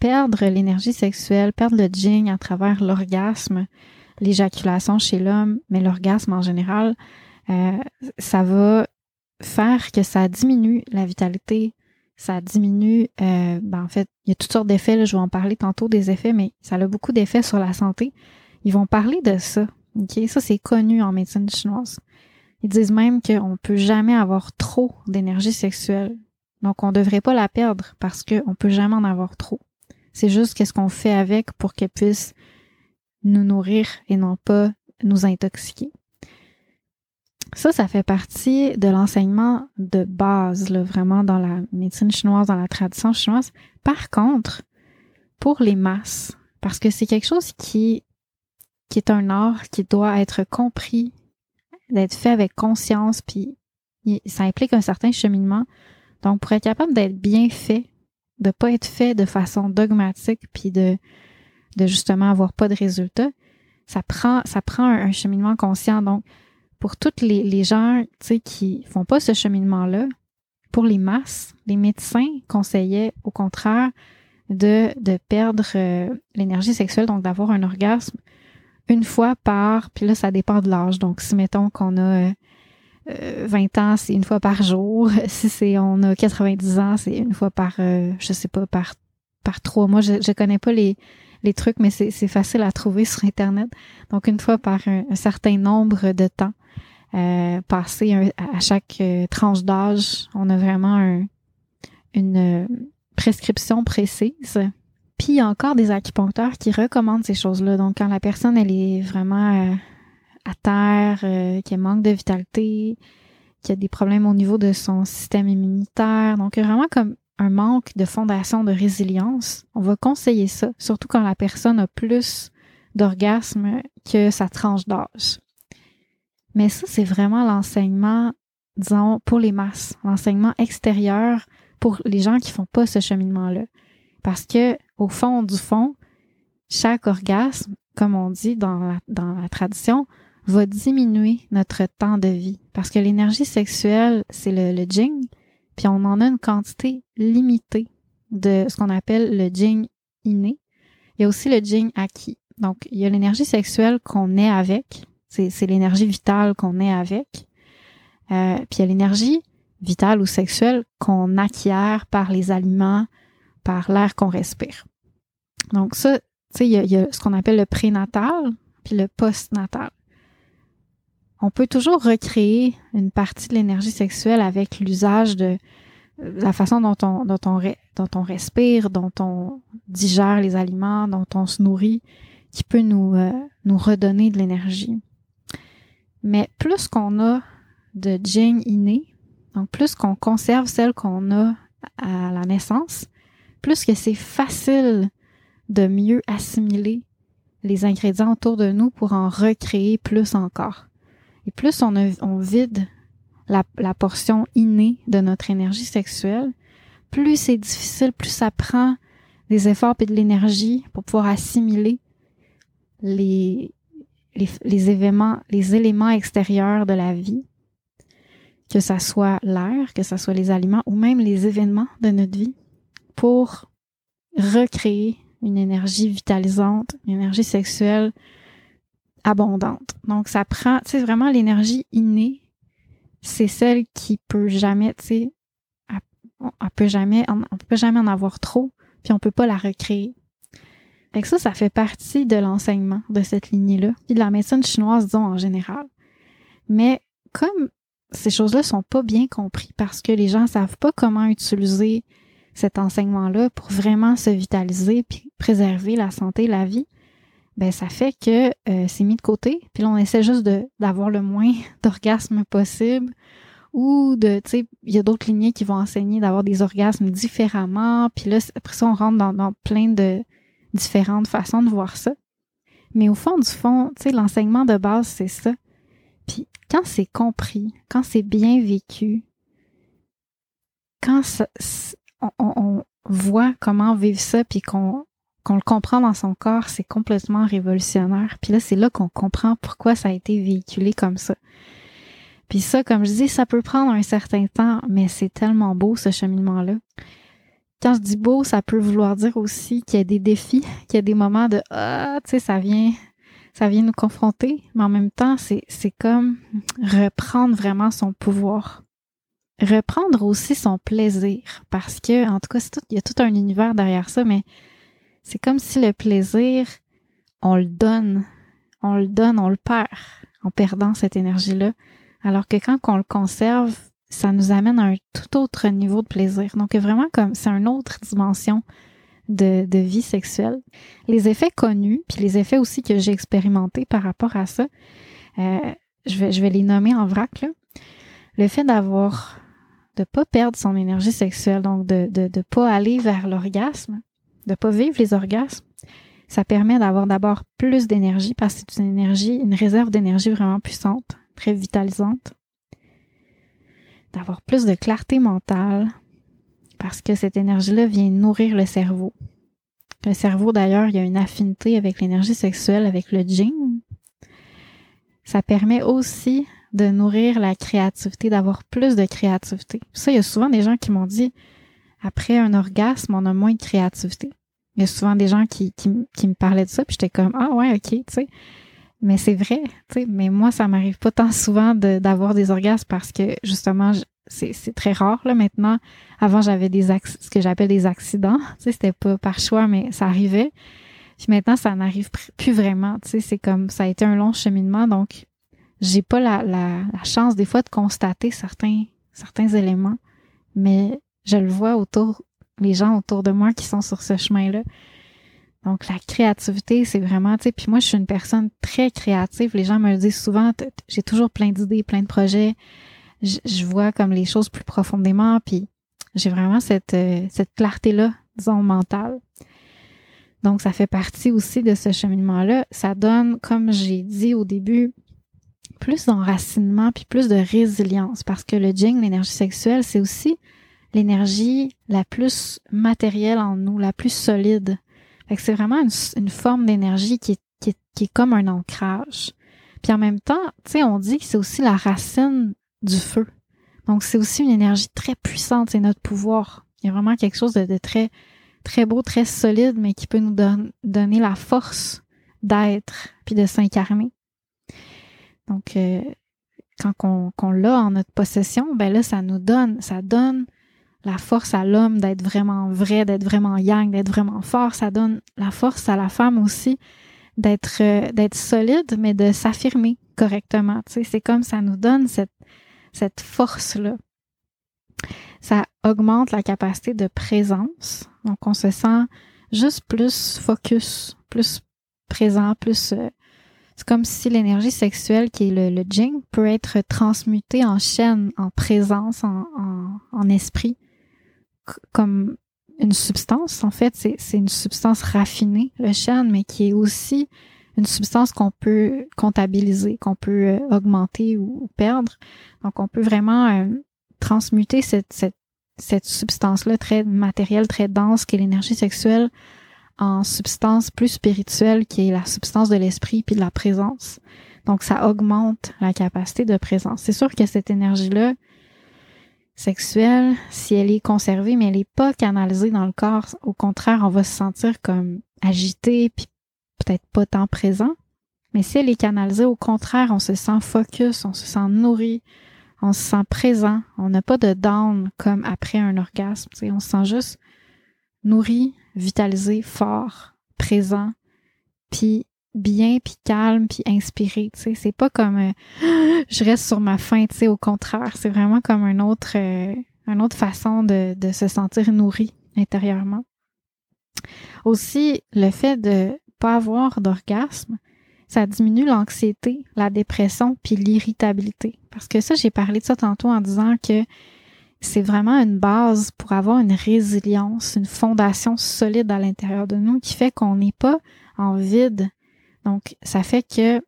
perdre l'énergie sexuelle, perdre le jing à travers l'orgasme, l'éjaculation chez l'homme, mais l'orgasme en général, euh, ça va faire que ça diminue la vitalité, ça diminue, euh, ben en fait, il y a toutes sortes d'effets, je vais en parler tantôt des effets, mais ça a beaucoup d'effets sur la santé. Ils vont parler de ça, ok? Ça, c'est connu en médecine chinoise. Ils disent même qu'on peut jamais avoir trop d'énergie sexuelle. Donc, on devrait pas la perdre parce qu'on peut jamais en avoir trop. C'est juste qu'est-ce qu'on fait avec pour qu'elle puisse nous nourrir et non pas nous intoxiquer. Ça, ça fait partie de l'enseignement de base, là, vraiment dans la médecine chinoise, dans la tradition chinoise. Par contre, pour les masses, parce que c'est quelque chose qui, qui est un art qui doit être compris, d'être fait avec conscience, puis ça implique un certain cheminement. Donc, pour être capable d'être bien fait, de pas être fait de façon dogmatique, puis de justement avoir pas de résultats, ça prend, ça prend un, cheminement conscient. Donc, pour toutes les, les gens qui font pas ce cheminement-là, pour les masses, les médecins conseillaient au contraire de, de perdre euh, l'énergie sexuelle, donc d'avoir un orgasme une fois par, puis là, ça dépend de l'âge. Donc, si mettons qu'on a 20 euh, ans, c'est une fois par jour. Si c'est on a 90 ans, c'est une fois par, euh, je sais pas, par par trois mois. Je, je connais pas les, les trucs, mais c'est facile à trouver sur Internet. Donc, une fois par un, certain nombre de temps, euh, passé à chaque euh, tranche d'âge, on a vraiment une euh, prescription précise. Puis, il y a encore des acupuncteurs qui recommandent ces choses-là. Donc, quand la personne, elle est vraiment à terre, qui manque de vitalité, qui a des problèmes au niveau de son système immunitaire. Donc, vraiment comme un manque de fondation de résilience, on va conseiller ça, surtout quand la personne a plus d'orgasme que sa tranche d'âge. Mais ça, c'est vraiment l'enseignement, disons, pour les masses, l'enseignement extérieur pour les gens qui font pas ce cheminement-là. Parce que, au fond du fond, chaque orgasme, comme on dit dans la, dans la tradition, va diminuer notre temps de vie. Parce que l'énergie sexuelle, c'est le, jing, puis on en a une quantité limitée de ce qu'on appelle le jing inné. Il y a aussi le jing acquis. Donc, il y a l'énergie sexuelle qu'on est avec. C'est l'énergie vitale qu'on est avec. Euh, puis il y a l'énergie vitale ou sexuelle qu'on acquiert par les aliments, par l'air qu'on respire. Donc ça, tu sais, il, il y, a ce qu'on appelle le prénatal puis le postnatal on peut toujours recréer une partie de l'énergie sexuelle avec l'usage de la façon dont on, dont on, dont on respire, dont on digère les aliments, dont on se nourrit, qui peut nous, euh, nous redonner de l'énergie. Mais plus qu'on a de Jing inné, donc plus qu'on conserve celle qu'on a à la naissance, plus que c'est facile de mieux assimiler les ingrédients autour de nous pour en recréer plus encore. Et plus on, vide la, portion innée de notre énergie sexuelle, plus c'est difficile, plus ça prend des efforts et de l'énergie pour pouvoir assimiler les, événements, les éléments extérieurs de la vie, que ça soit l'air, que ça soit les aliments ou même les événements de notre vie, pour recréer une énergie vitalisante, une énergie sexuelle abondante. Donc ça prend, tu sais, vraiment l'énergie innée, c'est celle qui peut jamais, tu sais, on, peut jamais, on, peut jamais en avoir trop, puis on peut pas la recréer. Fait que ça, ça fait partie de l'enseignement de cette lignée-là, puis de la médecine chinoise, disons, en général. Mais comme ces choses-là sont pas bien comprises parce que les gens savent pas comment utiliser cet enseignement-là pour vraiment se vitaliser puis préserver la santé, la vie, ben ça fait que euh, c'est mis de côté. Puis là, on essaie juste d'avoir le moins d'orgasmes possible ou de, tu sais, il y a d'autres lignées qui vont enseigner d'avoir des orgasmes différemment. Puis là, après ça, on rentre dans, dans plein de différentes façons de voir ça. Mais au fond du fond, tu sais, l'enseignement de base, c'est ça. Puis quand c'est compris, quand c'est bien vécu, quand ça, on, on, voit comment vivre ça, puis qu'on qu'on le comprend dans son corps, c'est complètement révolutionnaire. Puis là, c'est là qu'on comprend pourquoi ça a été véhiculé comme ça. Puis ça, comme je dis, ça peut prendre un certain temps, mais c'est tellement beau ce cheminement-là. Quand je dis beau, ça peut vouloir dire aussi qu'il y a des défis, qu'il y a des moments de ah, tu sais, ça vient, ça vient nous confronter, mais en même temps, c'est comme reprendre vraiment son pouvoir, reprendre aussi son plaisir, parce que en tout cas, tout, il y a tout un univers derrière ça, mais c'est comme si le plaisir, on le donne, on le donne, on le perd en perdant cette énergie-là. Alors que quand on le conserve, ça nous amène à un tout autre niveau de plaisir. Donc vraiment comme c'est une autre dimension de, de, vie sexuelle. Les effets connus, puis les effets aussi que j'ai expérimentés par rapport à ça, euh, je, vais, je vais les nommer en vrac. Là. Le fait d'avoir de pas perdre son énergie sexuelle, donc de de, de pas aller vers l'orgasme, de pas vivre les orgasmes, ça permet d'avoir d'abord plus d'énergie parce que c'est une énergie, une réserve d'énergie vraiment puissante, très vitalisante. D'avoir plus de clarté mentale parce que cette énergie-là vient nourrir le cerveau. Le cerveau, d'ailleurs, il y a une affinité avec l'énergie sexuelle, avec le jing. Ça permet aussi de nourrir la créativité, d'avoir plus de créativité. Ça, il y a souvent des gens qui m'ont dit, après un orgasme, on a moins de créativité. Il y a souvent des gens qui, qui, me parlaient de ça, puis j'étais comme ah ouais, ok, tu sais. Mais c'est vrai, tu sais. Mais moi, ça m'arrive pas tant souvent d'avoir des orgasmes parce que justement, c'est très rare là maintenant. Avant, j'avais des ce que j'appelle des accidents. Tu sais, c'était pas par choix, mais ça arrivait. Puis maintenant, ça n'arrive plus vraiment. Tu sais, c'est comme ça a été un long cheminement, donc j'ai pas la, la, la chance des fois de constater certains certains éléments, mais je le vois autour les gens autour de moi qui sont sur ce chemin-là. Donc, la créativité, c'est vraiment, tu sais, puis moi, je suis une personne très créative. Les gens me disent souvent, j'ai toujours plein d'idées, plein de projets. Je, vois comme les choses plus profondément, puis j'ai vraiment cette, euh, cette clarté-là, disons, mentale. Donc, ça fait partie aussi de ce cheminement-là. Ça donne, comme j'ai dit au début, plus d'enracinement, puis plus de résilience, parce que le jing, l'énergie sexuelle, c'est aussi l'énergie la plus matérielle en nous, la plus solide. C'est vraiment une, forme d'énergie qui est, qui, est, qui est comme un ancrage. Puis en même temps, tu sais, on dit que c'est aussi la racine du feu. Donc c'est aussi une énergie très puissante, c'est notre pouvoir. Il y a vraiment quelque chose de, très très beau, très solide, mais qui peut nous donner la force d'être puis de s'incarner. Donc euh, quand on, l'a en notre possession, ben là ça nous donne, ça donne la force à l'homme d'être vraiment vrai, d'être vraiment yang, d'être vraiment fort. Ça donne la force à la femme aussi d'être euh, d'être solide, mais de s'affirmer correctement. C'est comme ça nous donne cette cette force là. Ça augmente la capacité de présence. Donc on se sent juste plus focus, plus présent, plus euh, C'est comme si l'énergie sexuelle, qui est le, le jing, peut être transmutée en chaîne, en présence, en, en, esprit, comme une substance. En fait, c'est une substance raffinée, le chêne, mais qui est aussi une substance qu'on peut comptabiliser, qu'on peut euh, augmenter ou, perdre. Donc, on peut vraiment euh, transmuter cette, cette, cette substance-là très matérielle, très dense, qui est l'énergie sexuelle, en substance plus spirituelle qui est la substance de l'esprit puis de la présence. Donc ça augmente la capacité de présence. C'est sûr que cette énergie-là sexuelle, si elle est conservée mais elle n'est pas canalisée dans le corps, au contraire, on va se sentir comme agité puis peut-être pas tant présent. Mais si elle est canalisée, au contraire, on se sent focus, on se sent nourri, on se sent présent, on n'a pas de down comme après un orgasme. On se sent juste nourri, vitalisé, fort, présent, puis bien, puis calme, puis inspiré. Tu sais, c'est pas comme euh, je reste sur ma faim. Tu sais, au contraire, c'est vraiment comme un autre, euh, une autre façon de, de se sentir nourri intérieurement. Aussi, le fait de pas avoir d'orgasme, ça diminue l'anxiété, la dépression, puis l'irritabilité. Parce que ça, j'ai parlé de ça tantôt en disant que c'est vraiment une base pour avoir une résilience, une fondation solide à l'intérieur de nous qui fait qu'on n'est pas en vide. Donc, ça fait que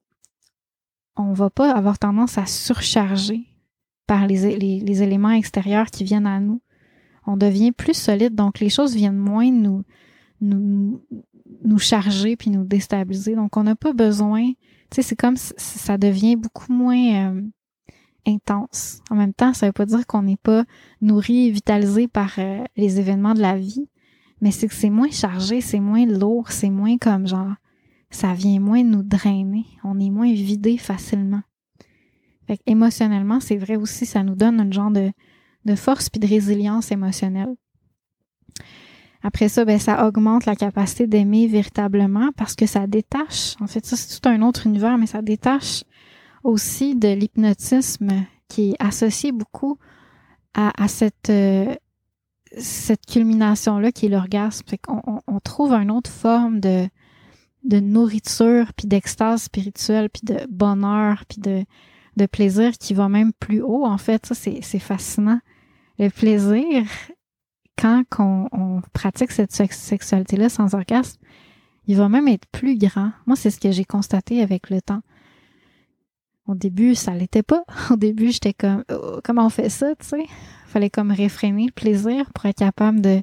on va pas avoir tendance à surcharger par les, les, éléments extérieurs qui viennent à nous. On devient plus solide, donc les choses viennent moins nous, nous, nous charger puis nous déstabiliser. Donc, on n'a pas besoin, tu sais, c'est comme ça devient beaucoup moins euh, intense. En même temps, ça veut pas dire qu'on n'est pas nourri et vitalisé par euh, les événements de la vie, mais c'est que c'est moins chargé, c'est moins lourd, c'est moins comme genre ça vient moins nous drainer, on est moins vidé facilement. Fait émotionnellement, c'est vrai aussi, ça nous donne un genre de, de force puis de résilience émotionnelle. Après ça, ben, ça augmente la capacité d'aimer véritablement parce que ça détache. En fait, ça, c'est tout un autre univers, mais ça détache aussi de l'hypnotisme qui est associé beaucoup à, à cette, euh, cette culmination-là qui est l'orgasme. Fait qu'on on, trouve une autre forme de, de nourriture, puis d'extase spirituelle, puis de bonheur, puis de, de plaisir qui va même plus haut. En fait, ça, c'est, fascinant. Le plaisir, quand on, on pratique cette sexualité-là sans orgasme, il va même être plus grand. Moi, c'est ce que j'ai constaté avec le temps. Au début, ça l'était pas. Au début, j'étais comme oh, comment on fait ça, tu sais? Fallait comme réfréner le plaisir pour être capable de,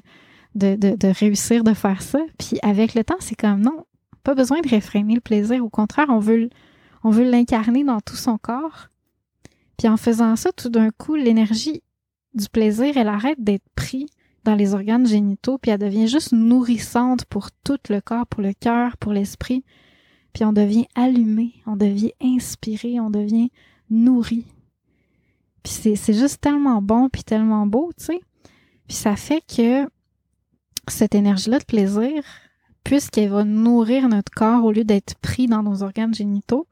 de, de, de réussir de faire ça. Puis avec le temps, c'est comme non, pas besoin de réfréner le plaisir. Au contraire, on veut on veut l'incarner dans tout son corps. Puis en faisant ça, tout d'un coup, l'énergie du plaisir, elle arrête d'être prise dans les organes génitaux, puis elle devient juste nourrissante pour tout le corps, pour le cœur, pour l'esprit puis on devient allumé, on devient inspiré, on devient nourri. Puis c'est juste tellement bon, puis tellement beau, tu sais. Puis ça fait que cette énergie-là de plaisir, puisqu'elle va nourrir notre corps au lieu d'être pris dans nos organes génitaux,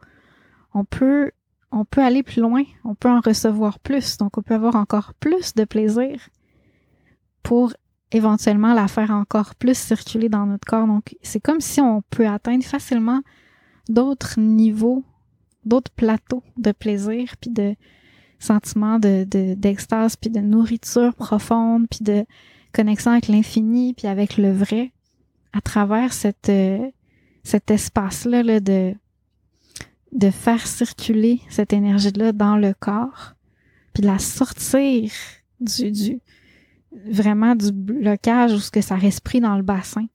on peut on peut aller plus loin, on peut en recevoir plus, donc on peut avoir encore plus de plaisir pour éventuellement la faire encore plus circuler dans notre corps. Donc c'est comme si on peut atteindre facilement d'autres niveaux, d'autres plateaux de plaisir, puis de sentiments de, d'extase, puis de nourriture profonde, puis de connexion avec l'infini, puis avec le vrai, à travers cette, euh, cet espace-là là, de, de faire circuler cette énergie-là dans le corps, puis de la sortir du, du vraiment du blocage ou ce que ça pris dans le bassin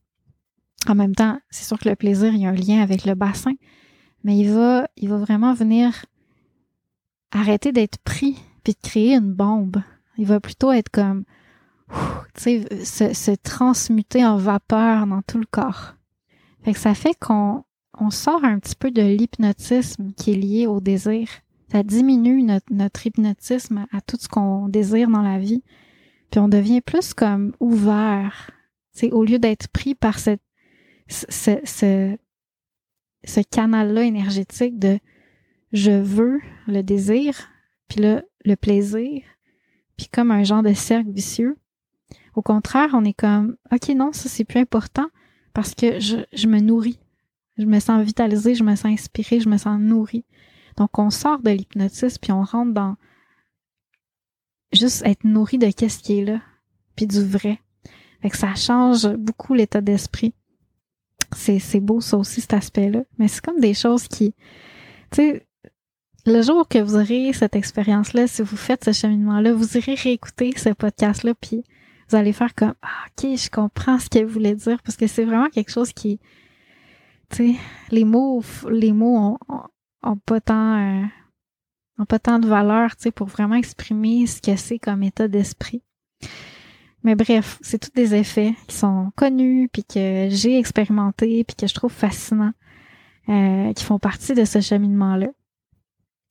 en même temps, c'est sûr que le plaisir, il y a un lien avec le bassin, mais il va, il va vraiment venir arrêter d'être pris puis de créer une bombe. Il va plutôt être comme, sais, se, transmuter en vapeur dans tout le corps. Fait que ça fait qu'on on sort un petit peu de l'hypnotisme qui est lié au désir. Ça diminue notre, notre hypnotisme à tout ce qu'on désire dans la vie. Puis on devient plus comme ouvert. C'est au lieu d'être pris par cette ce, ce, ce canal-là énergétique de je veux le désir, puis là, le plaisir, puis comme un genre de cercle vicieux. Au contraire, on est comme, OK, non, ça c'est plus important parce que je, je me nourris. je me sens vitalisée, je me sens inspirée, je me sens nourrie. Donc, on sort de l'hypnotisme puis on rentre dans juste être nourri de qu'est-ce qui est là, puis du vrai. Fait que ça change beaucoup l'état d'esprit. C'est, c'est beau ça aussi, cet aspect-là. Mais c'est comme des choses qui, tu sais, le jour que vous aurez cette expérience-là, si vous faites ce cheminement-là, vous irez réécouter ce podcast-là, puis vous allez faire comme, ah, ok, je comprends ce qu'elle voulait dire, parce que c'est vraiment quelque chose qui, tu sais, les mots, les mots ont, pas tant, euh, ont pas tant de valeur, tu sais, pour vraiment exprimer ce que c'est comme état d'esprit. Mais bref, c'est tous des effets qui sont connus, puis que j'ai expérimenté, puis que je trouve fascinants, euh, qui font partie de ce cheminement-là.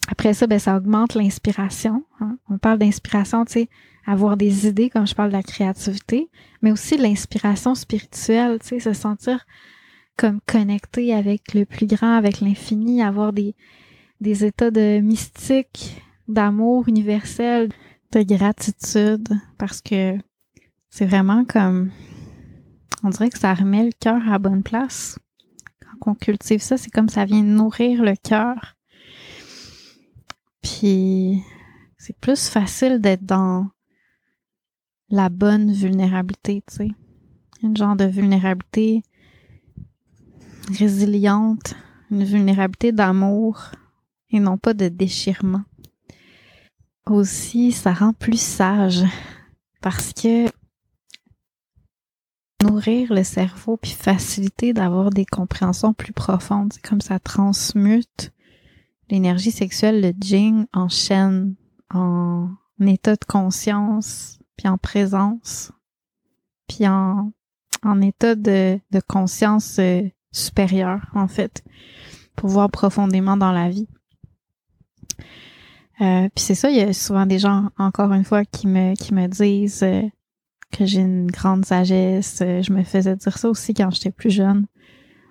Après ça, ben, ça augmente l'inspiration. Hein. On parle d'inspiration, tu sais, avoir des idées, comme je parle de la créativité, mais aussi l'inspiration spirituelle, tu sais, se sentir comme connecté avec le plus grand, avec l'infini, avoir des, des états de mystique, d'amour universel, de gratitude, parce que c'est vraiment comme, on dirait que ça remet le cœur à bonne place. Quand on cultive ça, c'est comme ça vient nourrir le cœur. Puis, c'est plus facile d'être dans la bonne vulnérabilité, tu sais. Une genre de vulnérabilité résiliente, une vulnérabilité d'amour et non pas de déchirement. Aussi, ça rend plus sage parce que nourrir le cerveau puis faciliter d'avoir des compréhensions plus profondes, c'est comme ça transmute l'énergie sexuelle, le jing en chaîne, en état de conscience, puis en présence, puis en, en état de, de conscience euh, supérieure, en fait, pour voir profondément dans la vie. Euh, puis c'est ça, il y a souvent des gens, encore une fois, qui me, qui me disent euh, que j'ai une grande sagesse. je me faisais dire ça aussi quand j'étais plus jeune.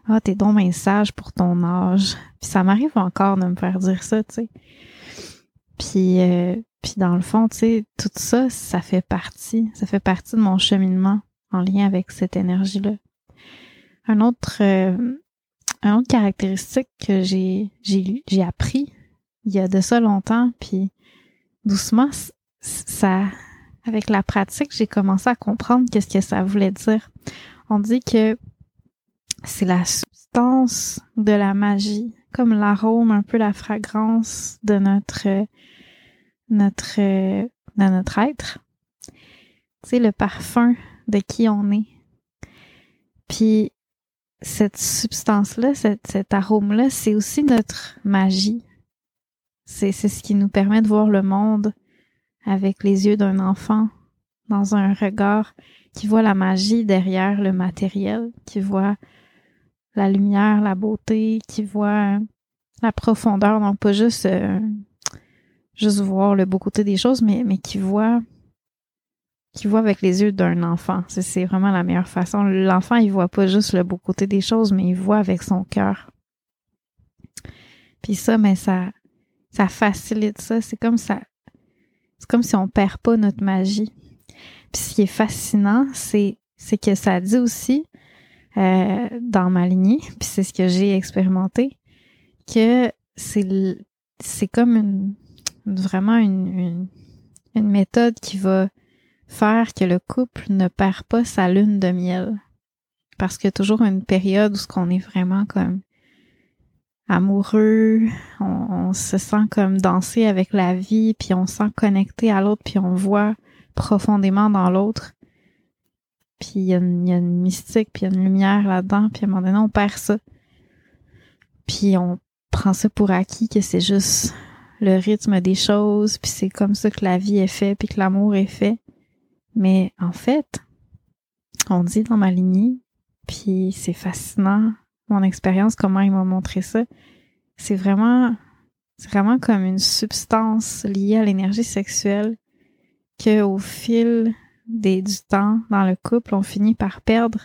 Ah, t'es donc un sage pour ton âge. Puis ça m'arrive encore de me faire dire ça, tu sais. Puis, euh, puis dans le fond, tu sais, tout ça, ça fait partie, ça fait partie de mon cheminement en lien avec cette énergie-là. Un autre, euh, un autre caractéristique que j'ai, j'ai, j'ai appris il y a de ça longtemps, puis doucement, ça, avec la pratique, j'ai commencé à comprendre qu'est-ce que ça voulait dire. On dit que c'est la substance de la magie, comme l'arôme, un peu la fragrance de notre notre de notre être. C'est le parfum de qui on est. Puis cette substance-là, cet arôme-là, c'est aussi notre magie. C'est ce qui nous permet de voir le monde avec les yeux d'un enfant, dans un regard qui voit la magie derrière le matériel, qui voit la lumière, la beauté, qui voit euh, la profondeur, donc pas juste euh, juste voir le beau côté des choses, mais, mais qui voit qui voit avec les yeux d'un enfant. C'est vraiment la meilleure façon. L'enfant, il voit pas juste le beau côté des choses, mais il voit avec son cœur. Puis ça, mais ça, ça facilite ça. C'est comme ça. C'est comme si on perd pas notre magie. Puis ce qui est fascinant, c'est, que ça dit aussi euh, dans ma lignée, puis c'est ce que j'ai expérimenté, que c'est comme une vraiment une, une, méthode qui va faire que le couple ne perd pas sa lune de miel. Parce qu'il y a toujours une période où ce qu'on est vraiment comme amoureux, on, se sent comme danser avec la vie, puis on se sent connecté à l'autre, puis on voit profondément dans l'autre. Puis il y, a une mystique, puis il y a une lumière là-dedans, puis à un moment donné, on perd ça. Puis on prend ça pour acquis que c'est juste le rythme des choses, puis c'est comme ça que la vie est faite, puis que l'amour est fait. Mais en fait, on dit dans ma lignée, puis c'est fascinant, mon expérience, comment il m'a montré ça. C'est vraiment, c'est vraiment comme une substance liée à l'énergie sexuelle que au fil des, du temps dans le couple, on finit par perdre,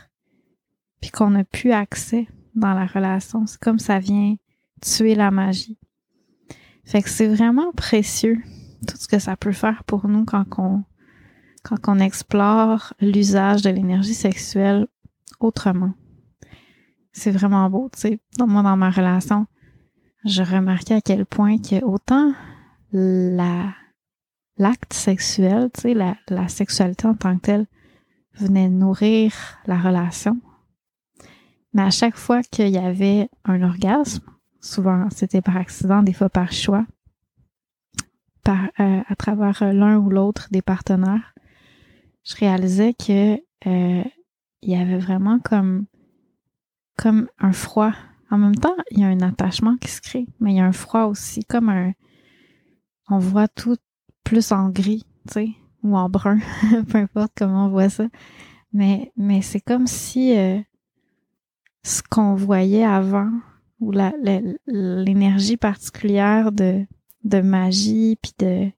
puis qu'on n'a plus accès dans la relation. C'est comme ça vient tuer la magie. Fait que c'est vraiment précieux tout ce que ça peut faire pour nous quand on, quand on explore l'usage de l'énergie sexuelle autrement. c'est vraiment beau, tu sais. Moi, dans ma relation, je remarquais à quel point que autant la l'acte sexuel, tu sais, la, la sexualité en tant que telle venait nourrir la relation. Mais à chaque fois qu'il y avait un orgasme, souvent c'était par accident, des fois par choix, par, euh, à travers l'un ou l'autre des partenaires, je réalisais que euh, il y avait vraiment comme comme un froid. En même temps, il y a un attachement qui se crée, mais il y a un froid aussi, comme un on voit tout plus en gris, tu sais, ou en brun, peu importe comment on voit ça. Mais mais c'est comme si euh, ce qu'on voyait avant ou l'énergie particulière de de magie puis de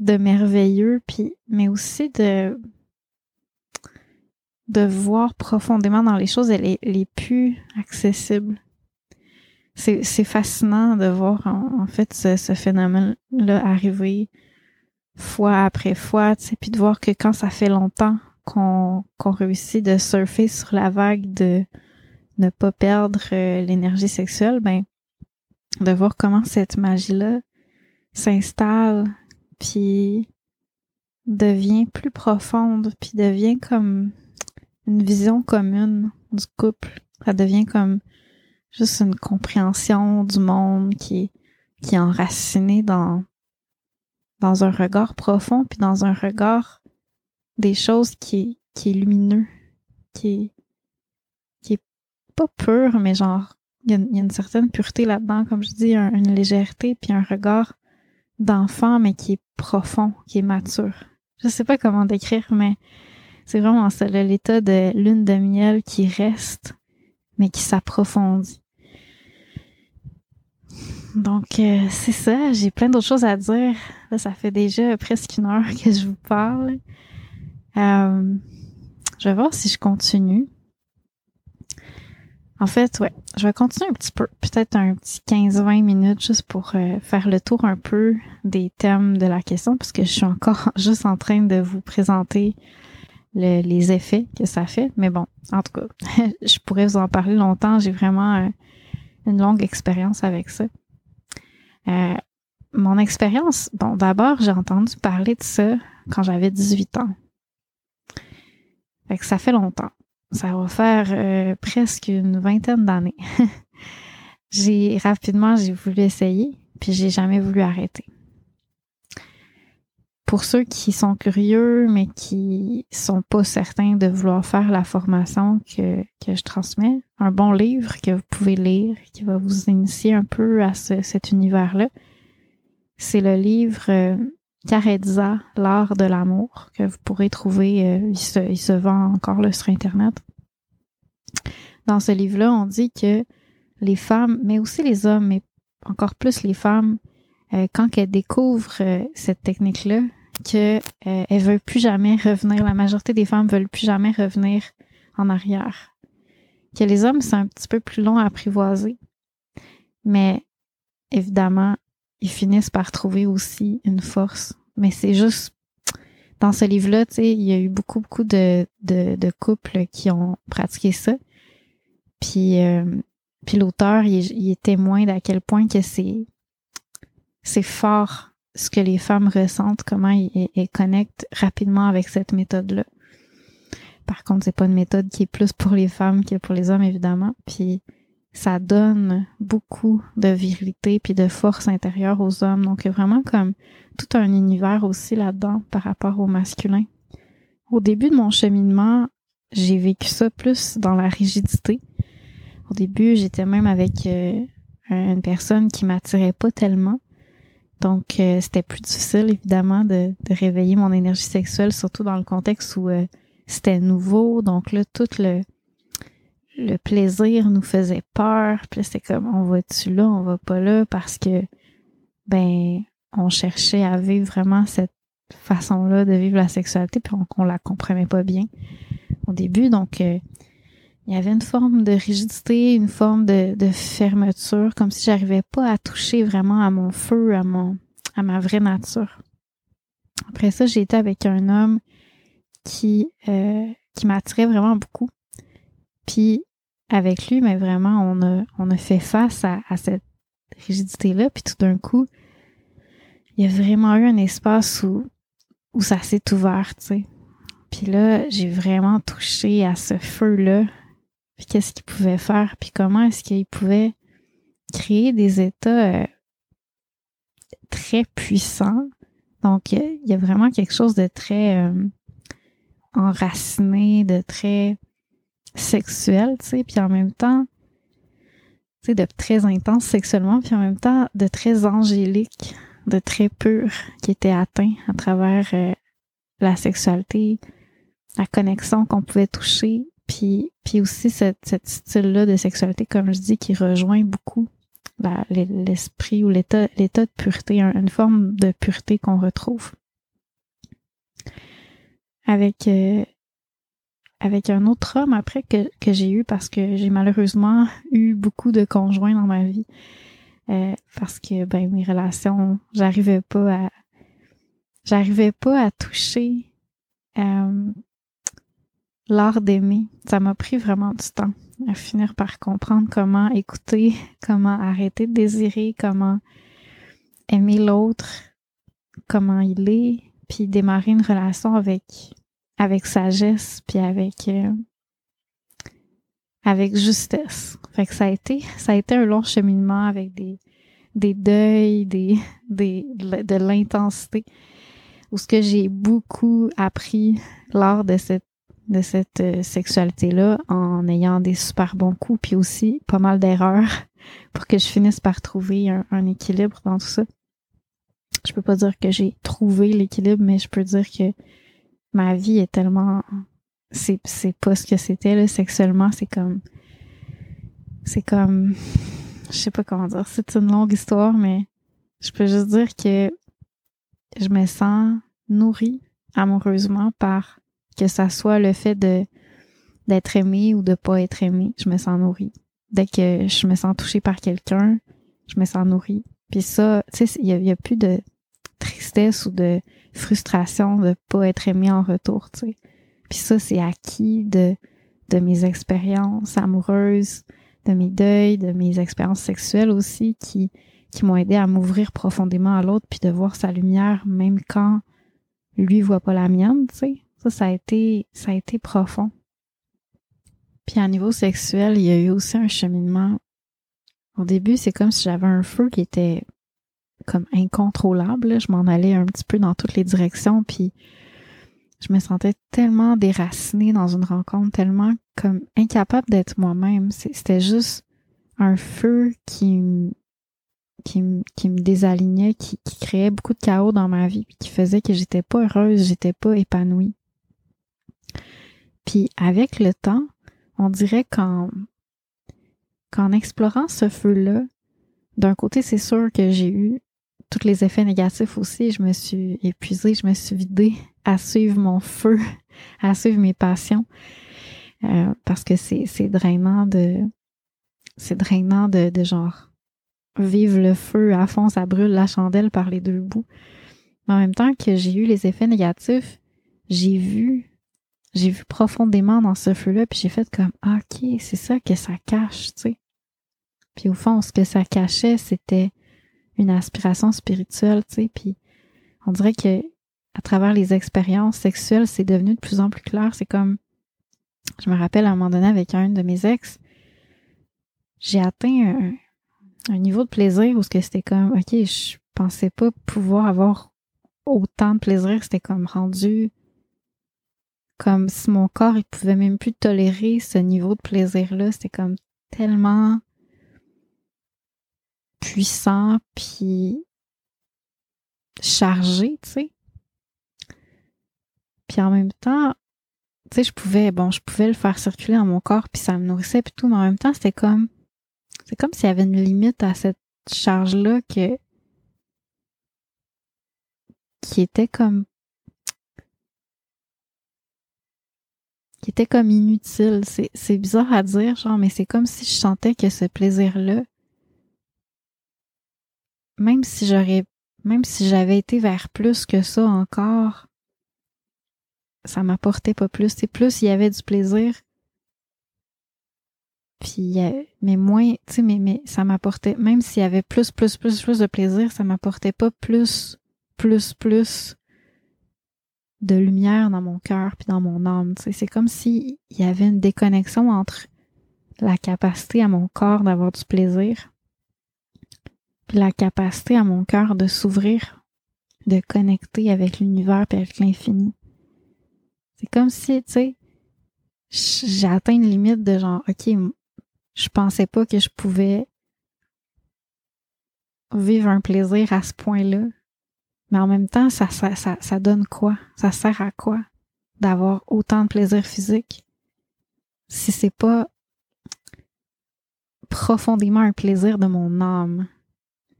de merveilleux puis mais aussi de de voir profondément dans les choses elle est, les plus accessibles c'est fascinant de voir en, fait ce, ce phénomène là arriver fois après fois puis de voir que quand ça fait longtemps qu'on qu'on réussit de surfer sur la vague de ne pas perdre euh, l'énergie sexuelle ben de voir comment cette magie-là s'installe, puis devient plus profonde, puis devient comme une vision commune du couple. Ça devient comme juste une compréhension du monde qui, qui est enracinée dans, dans un regard profond, puis dans un regard des choses qui, qui est lumineux, qui pur, mais genre il y, a, une certaine pureté là-dedans, comme je dis, une légèreté, puis un regard d'enfant, mais qui est profond, qui est mature. Je sais pas comment décrire, mais c'est vraiment ça, l'état de lune de miel qui reste, mais qui s'approfondit. Donc, euh, c'est ça. J'ai plein d'autres choses à dire. Là, ça fait déjà presque une heure que je vous parle. Euh, je vais voir si je continue. En fait, ouais, je vais continuer un petit peu, peut-être un petit 15-20 minutes juste pour euh, faire le tour un peu des thèmes de la question, parce que je suis encore juste en train de vous présenter les effets que ça fait. Mais bon, en tout cas, je pourrais vous en parler longtemps. J'ai vraiment euh, une longue expérience avec ça. Euh, mon expérience, bon, d'abord, j'ai entendu parler de ça quand j'avais 18 ans. Fait que ça fait longtemps ça va faire euh, presque une vingtaine d'années. j'ai rapidement j'ai voulu essayer, puis j'ai jamais voulu arrêter. Pour ceux qui sont curieux mais qui sont pas certains de vouloir faire la formation que, que je transmets, un bon livre que vous pouvez lire qui va vous initier un peu à cet univers-là, c'est le livre Caredza, l'art de l'amour, que vous pourrez trouver, euh, il, se, il, se, vend encore là sur Internet. Dans ce livre-là, on dit que les femmes, mais aussi les hommes, mais encore plus les femmes, euh, quand elles découvrent euh, cette technique-là, qu'elles euh, elles veulent plus jamais revenir, la majorité des femmes veulent plus jamais revenir en arrière. Que les hommes, c'est un petit peu plus long à apprivoiser. Mais évidemment, ils finissent par trouver aussi une force. Mais c'est juste dans ce livre-là, tu sais, il y a eu beaucoup, beaucoup de, de, de, couples qui ont pratiqué ça. Puis, euh, puis l'auteur, il, est témoin d'à quel point que c'est c'est fort ce que les femmes ressentent, comment elles, connectent rapidement avec cette méthode-là. Par contre, c'est pas une méthode qui est plus pour les femmes que pour les hommes, évidemment. Puis ça donne beaucoup de virilité puis de force intérieure aux hommes. Donc, il y a vraiment comme tout un univers aussi là-dedans par rapport au masculin. Au début de mon cheminement, j'ai vécu ça plus dans la rigidité. Au début, j'étais même avec euh, une personne qui m'attirait pas tellement. Donc, euh, c'était plus difficile, évidemment, de, réveiller mon énergie sexuelle, surtout dans le contexte où euh, c'était nouveau. Donc là, tout le, le plaisir nous faisait peur. Puis c'était comme, on va-tu là, on va pas là, parce que, ben, on cherchait à vivre vraiment cette façon-là de vivre la sexualité, puis on, la comprenait pas bien au début. Donc, euh, il y avait une forme de rigidité, une forme de, de fermeture, comme si j'arrivais pas à toucher vraiment à mon feu, à mon, à ma vraie nature. Après ça, j'ai été avec un homme qui, euh, qui m'attirait vraiment beaucoup Puis avec lui, mais vraiment, on a, on a fait face à, cette rigidité-là. Puis tout d'un coup, il y a vraiment eu un espace où, où ça s'est ouvert, tu sais. Puis là, j'ai vraiment touché à ce feu-là. Puis qu'est-ce qu'il pouvait faire, puis comment est-ce qu'il pouvait créer des états euh, très puissants? Donc, il y a vraiment quelque chose de très euh, enraciné, de très sexuel, tu sais, puis en même temps, tu sais, de très intense sexuellement, puis en même temps de très angélique, de très pur, qui était atteint à travers euh, la sexualité, la connexion qu'on pouvait toucher, puis, puis aussi cette, style-là de sexualité, comme je dis, qui rejoint beaucoup l'esprit ou l'état l'état de pureté, une forme de pureté qu'on retrouve. Avec euh, avec un autre homme après que, que j'ai eu parce que j'ai malheureusement eu beaucoup de conjoints dans ma vie. Euh, parce que ben mes relations, j'arrivais pas à j'arrivais pas à toucher euh, l'art d'aimer. Ça m'a pris vraiment du temps à finir par comprendre comment écouter, comment arrêter de désirer, comment aimer l'autre, comment il est, puis démarrer une relation avec avec sagesse puis avec euh, avec justesse. Fait que ça a été ça a été un long cheminement avec des des deuils, des des de l'intensité où ce que j'ai beaucoup appris lors de cette de cette euh, sexualité là en ayant des super bons coups puis aussi pas mal d'erreurs pour que je finisse par trouver un, un équilibre dans tout ça. Je peux pas dire que j'ai trouvé l'équilibre mais je peux dire que ma vie est tellement c'est c'est pas ce que c'était là. Sexuellement c'est comme c'est comme je sais pas comment dire c'est une longue histoire mais je peux juste dire que je me sens nourrie amoureusement par que ça soit le fait de d'être aimée ou de pas être aimée. Je me sens nourrie. Dès que je me sens touchée par quelqu'un je me sens nourrie. Puis ça tu sais il y a plus de tristesse ou de frustration de pas être aimé en retour, tu sais. Puis ça, c'est acquis de, de mes expériences amoureuses, de mes deuils, de mes expériences sexuelles aussi, qui, qui m'ont aidé à m'ouvrir profondément à l'autre, puis de voir sa lumière, même quand lui voit pas la mienne, tu sais. Ça, ça a été, ça a été profond. Puis à niveau sexuel, il y a eu aussi un cheminement. Au début, c'est comme si j'avais un feu qui était comme incontrôlable. Je m'en allais un petit peu dans toutes les directions, puis je me sentais tellement déracinée dans une rencontre, tellement comme incapable d'être moi-même. C'était juste un feu qui, qui, qui me désalignait, qui, créait beaucoup de chaos dans ma vie, puis qui faisait que j'étais pas heureuse, j'étais pas épanouie. Puis avec le temps, on dirait qu'en explorant ce feu-là, d'un côté, c'est sûr que j'ai eu tous les effets négatifs aussi. Je me suis épuisée, je me suis vidée à suivre mon feu, à suivre mes passions. Euh, parce que c'est, drainant de c'est drainant de, de genre vivre le feu à fond, ça brûle la chandelle par les deux bouts. Mais en même temps que j'ai eu les effets négatifs, j'ai vu j'ai vu profondément dans ce feu-là, puis j'ai fait comme ah, ok, c'est ça que ça cache, tu sais. Puis au fond, ce que ça cachait, c'était une aspiration spirituelle, tu sais, puis on dirait que à travers les expériences sexuelles, c'est devenu de plus en plus clair. C'est comme, je me rappelle à un moment donné avec un de mes ex, j'ai atteint un, niveau de plaisir où c'était comme, ok, je pensais pas pouvoir avoir autant de plaisir. C'était comme rendu comme si mon corps il pouvait même plus tolérer ce niveau de plaisir là. C'était comme tellement puissant puis chargé, tu sais. Puis en même temps, tu sais, je pouvais, bon, je pouvais le faire circuler dans mon corps puis ça me nourrissait puis tout, mais en même temps, c'était comme, c'est comme s'il y avait une limite à cette charge-là que, qui était comme, qui était comme inutile. C'est, c'est bizarre à dire, genre, mais c'est comme si je sentais que ce plaisir-là, même si j'aurais, même si j'avais été vers plus que ça encore, ça m'apportait pas plus. C'est plus il y avait du plaisir, Puis, mais moins, tu sais, mais, mais ça m'apportait, même s'il y avait plus, plus, plus, plus de plaisir, ça m'apportait pas plus, plus, plus de lumière dans mon cœur puis dans mon âme. Tu sais, c'est comme s'il y avait une déconnexion entre la capacité à mon corps d'avoir du plaisir la capacité à mon cœur de s'ouvrir, de connecter avec l'univers puis avec l'infini. C'est comme si, tu sais, j'ai atteint une limite de genre, OK, je pensais pas que je pouvais vivre un plaisir à ce point-là. Mais en même temps, ça, ça, ça, ça donne quoi? Ça sert à quoi d'avoir autant de plaisir physique si c'est pas profondément un plaisir de mon âme?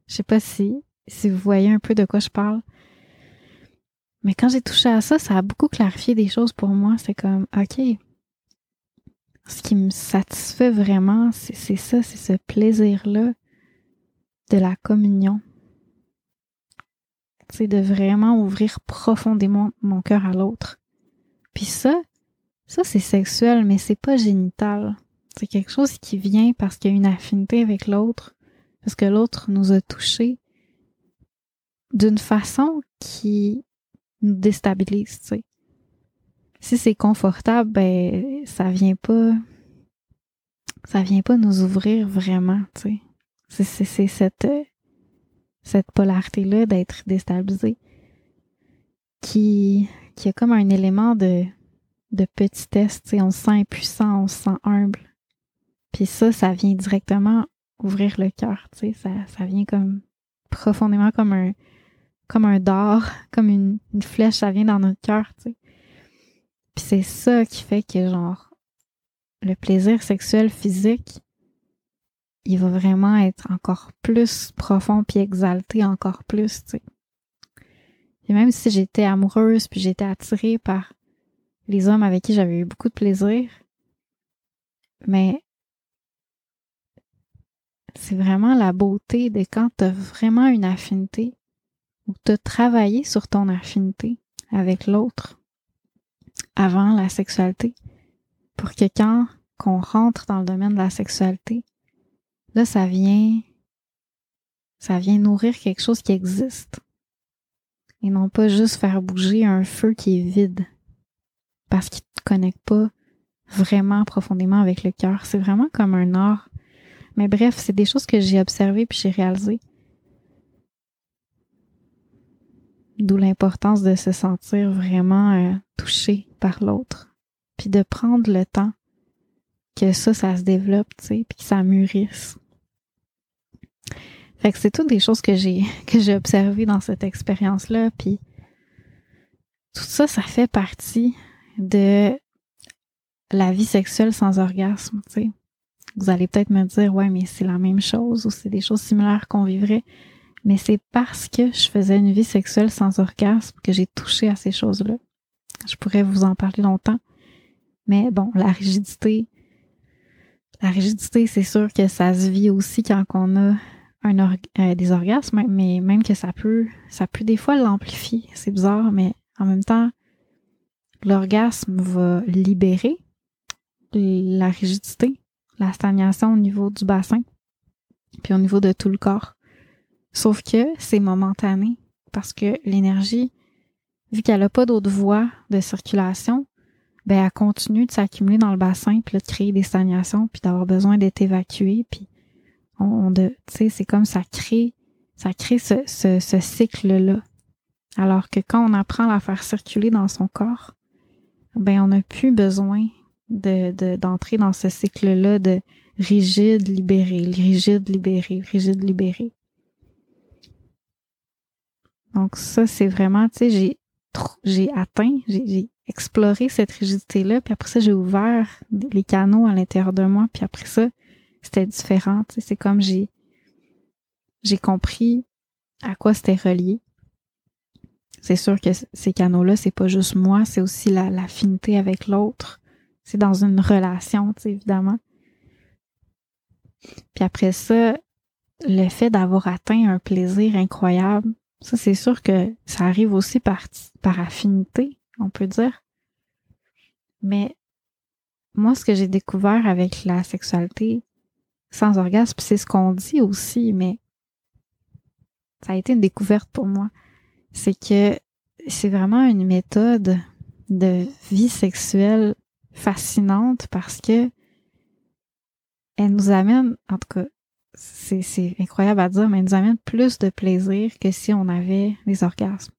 Je sais pas si, si vous voyez un peu de quoi je parle. Mais quand j'ai touché à ça, ça a beaucoup clarifié des choses pour moi. C'est comme, OK, ce qui me satisfait vraiment, c'est ça, c'est ce plaisir-là de la communion. C'est de vraiment ouvrir profondément mon cœur à l'autre. Puis ça, ça c'est sexuel, mais c'est pas génital. C'est quelque chose qui vient parce qu'il y a une affinité avec l'autre, parce que l'autre nous a touchés d'une façon qui nous déstabilise, tu sais si c'est confortable, ben ça vient pas ça vient pas nous ouvrir vraiment, tu sais. C'est cette cette polarité là d'être déstabilisé qui qui a comme un élément de de petitesse, tu sais, on se sent impuissant, on se sent humble. Puis ça ça vient directement ouvrir le cœur, tu sais, ça ça vient comme profondément comme un comme un dard, comme une, flèche, ça vient dans notre cœur, tu sais. Puis c'est ça qui fait que, genre, le plaisir sexuel physique, il va vraiment être encore plus profond puis exalté encore plus, tu sais. Et même si j'étais amoureuse puis j'étais attirée par les hommes avec qui j'avais eu beaucoup de plaisir, mais c'est vraiment la beauté de quand tu as vraiment une affinité ou tu as travaillé sur ton affinité avec l'autre avant la sexualité pour que quand qu'on rentre dans le domaine de la sexualité, là, ça vient, ça vient nourrir quelque chose qui existe. Et non pas juste faire bouger un feu qui est vide. Parce qu'il ne connecte pas vraiment profondément avec le cœur. C'est vraiment comme un art. Mais bref, c'est des choses que j'ai observées puis j'ai réalisées. D'où l'importance de se sentir vraiment euh, touché par l'autre. Puis de prendre le temps que ça, ça se développe, tu sais, puis que ça mûrisse. Fait que c'est toutes des choses que j'ai que j'ai observées dans cette expérience-là, puis tout ça, ça fait partie de la vie sexuelle sans orgasme, tu sais. Vous allez peut-être me dire, ouais, mais c'est la même chose ou c'est des choses similaires qu'on vivrait mais c'est parce que je faisais une vie sexuelle sans orgasme que j'ai touché à ces choses-là. Je pourrais vous en parler longtemps. Mais bon, la rigidité, la rigidité, c'est sûr que ça se vit aussi quand on a euh, des orgasmes, mais même que ça peut, ça peut des fois l'amplifier. C'est bizarre, mais en même temps, l'orgasme va libérer la rigidité, la stagnation au niveau du bassin, puis au niveau de tout le corps. Sauf que c'est momentané parce que l'énergie, vu qu'elle n'a pas d'autre voie de circulation, ben elle continue de s'accumuler dans le bassin, puis de créer des stagnations, puis d'avoir besoin d'être évacuée, puis on, sais, c'est comme ça crée, ça crée ce, ce, ce cycle-là. Alors que quand on apprend à la faire circuler dans son corps, ben on n'a plus besoin de d'entrer dans ce cycle-là de rigide, libéré, rigide, libéré, rigide, libéré. Donc ça, c'est vraiment, tu sais, j'ai j'ai atteint, j'ai exploré cette rigidité-là, puis après ça, j'ai ouvert les canaux à l'intérieur de moi, puis après ça, c'était différent. Tu sais, c'est comme j'ai j'ai compris à quoi c'était relié. C'est sûr que ces canaux-là, c'est pas juste moi, c'est aussi la l'affinité avec l'autre. C'est dans une relation, évidemment. Puis après ça, le fait d'avoir atteint un plaisir incroyable, ça, c'est sûr que ça arrive aussi par, par affinité, on peut dire. Mais moi, ce que j'ai découvert avec la sexualité sans orgasme, c'est ce qu'on dit aussi, mais ça a été une découverte pour moi. C'est que c'est vraiment une méthode de vie sexuelle fascinante parce que elle nous amène, en tout cas, c'est incroyable à dire, mais elle nous amène plus de plaisir que si on avait des orgasmes.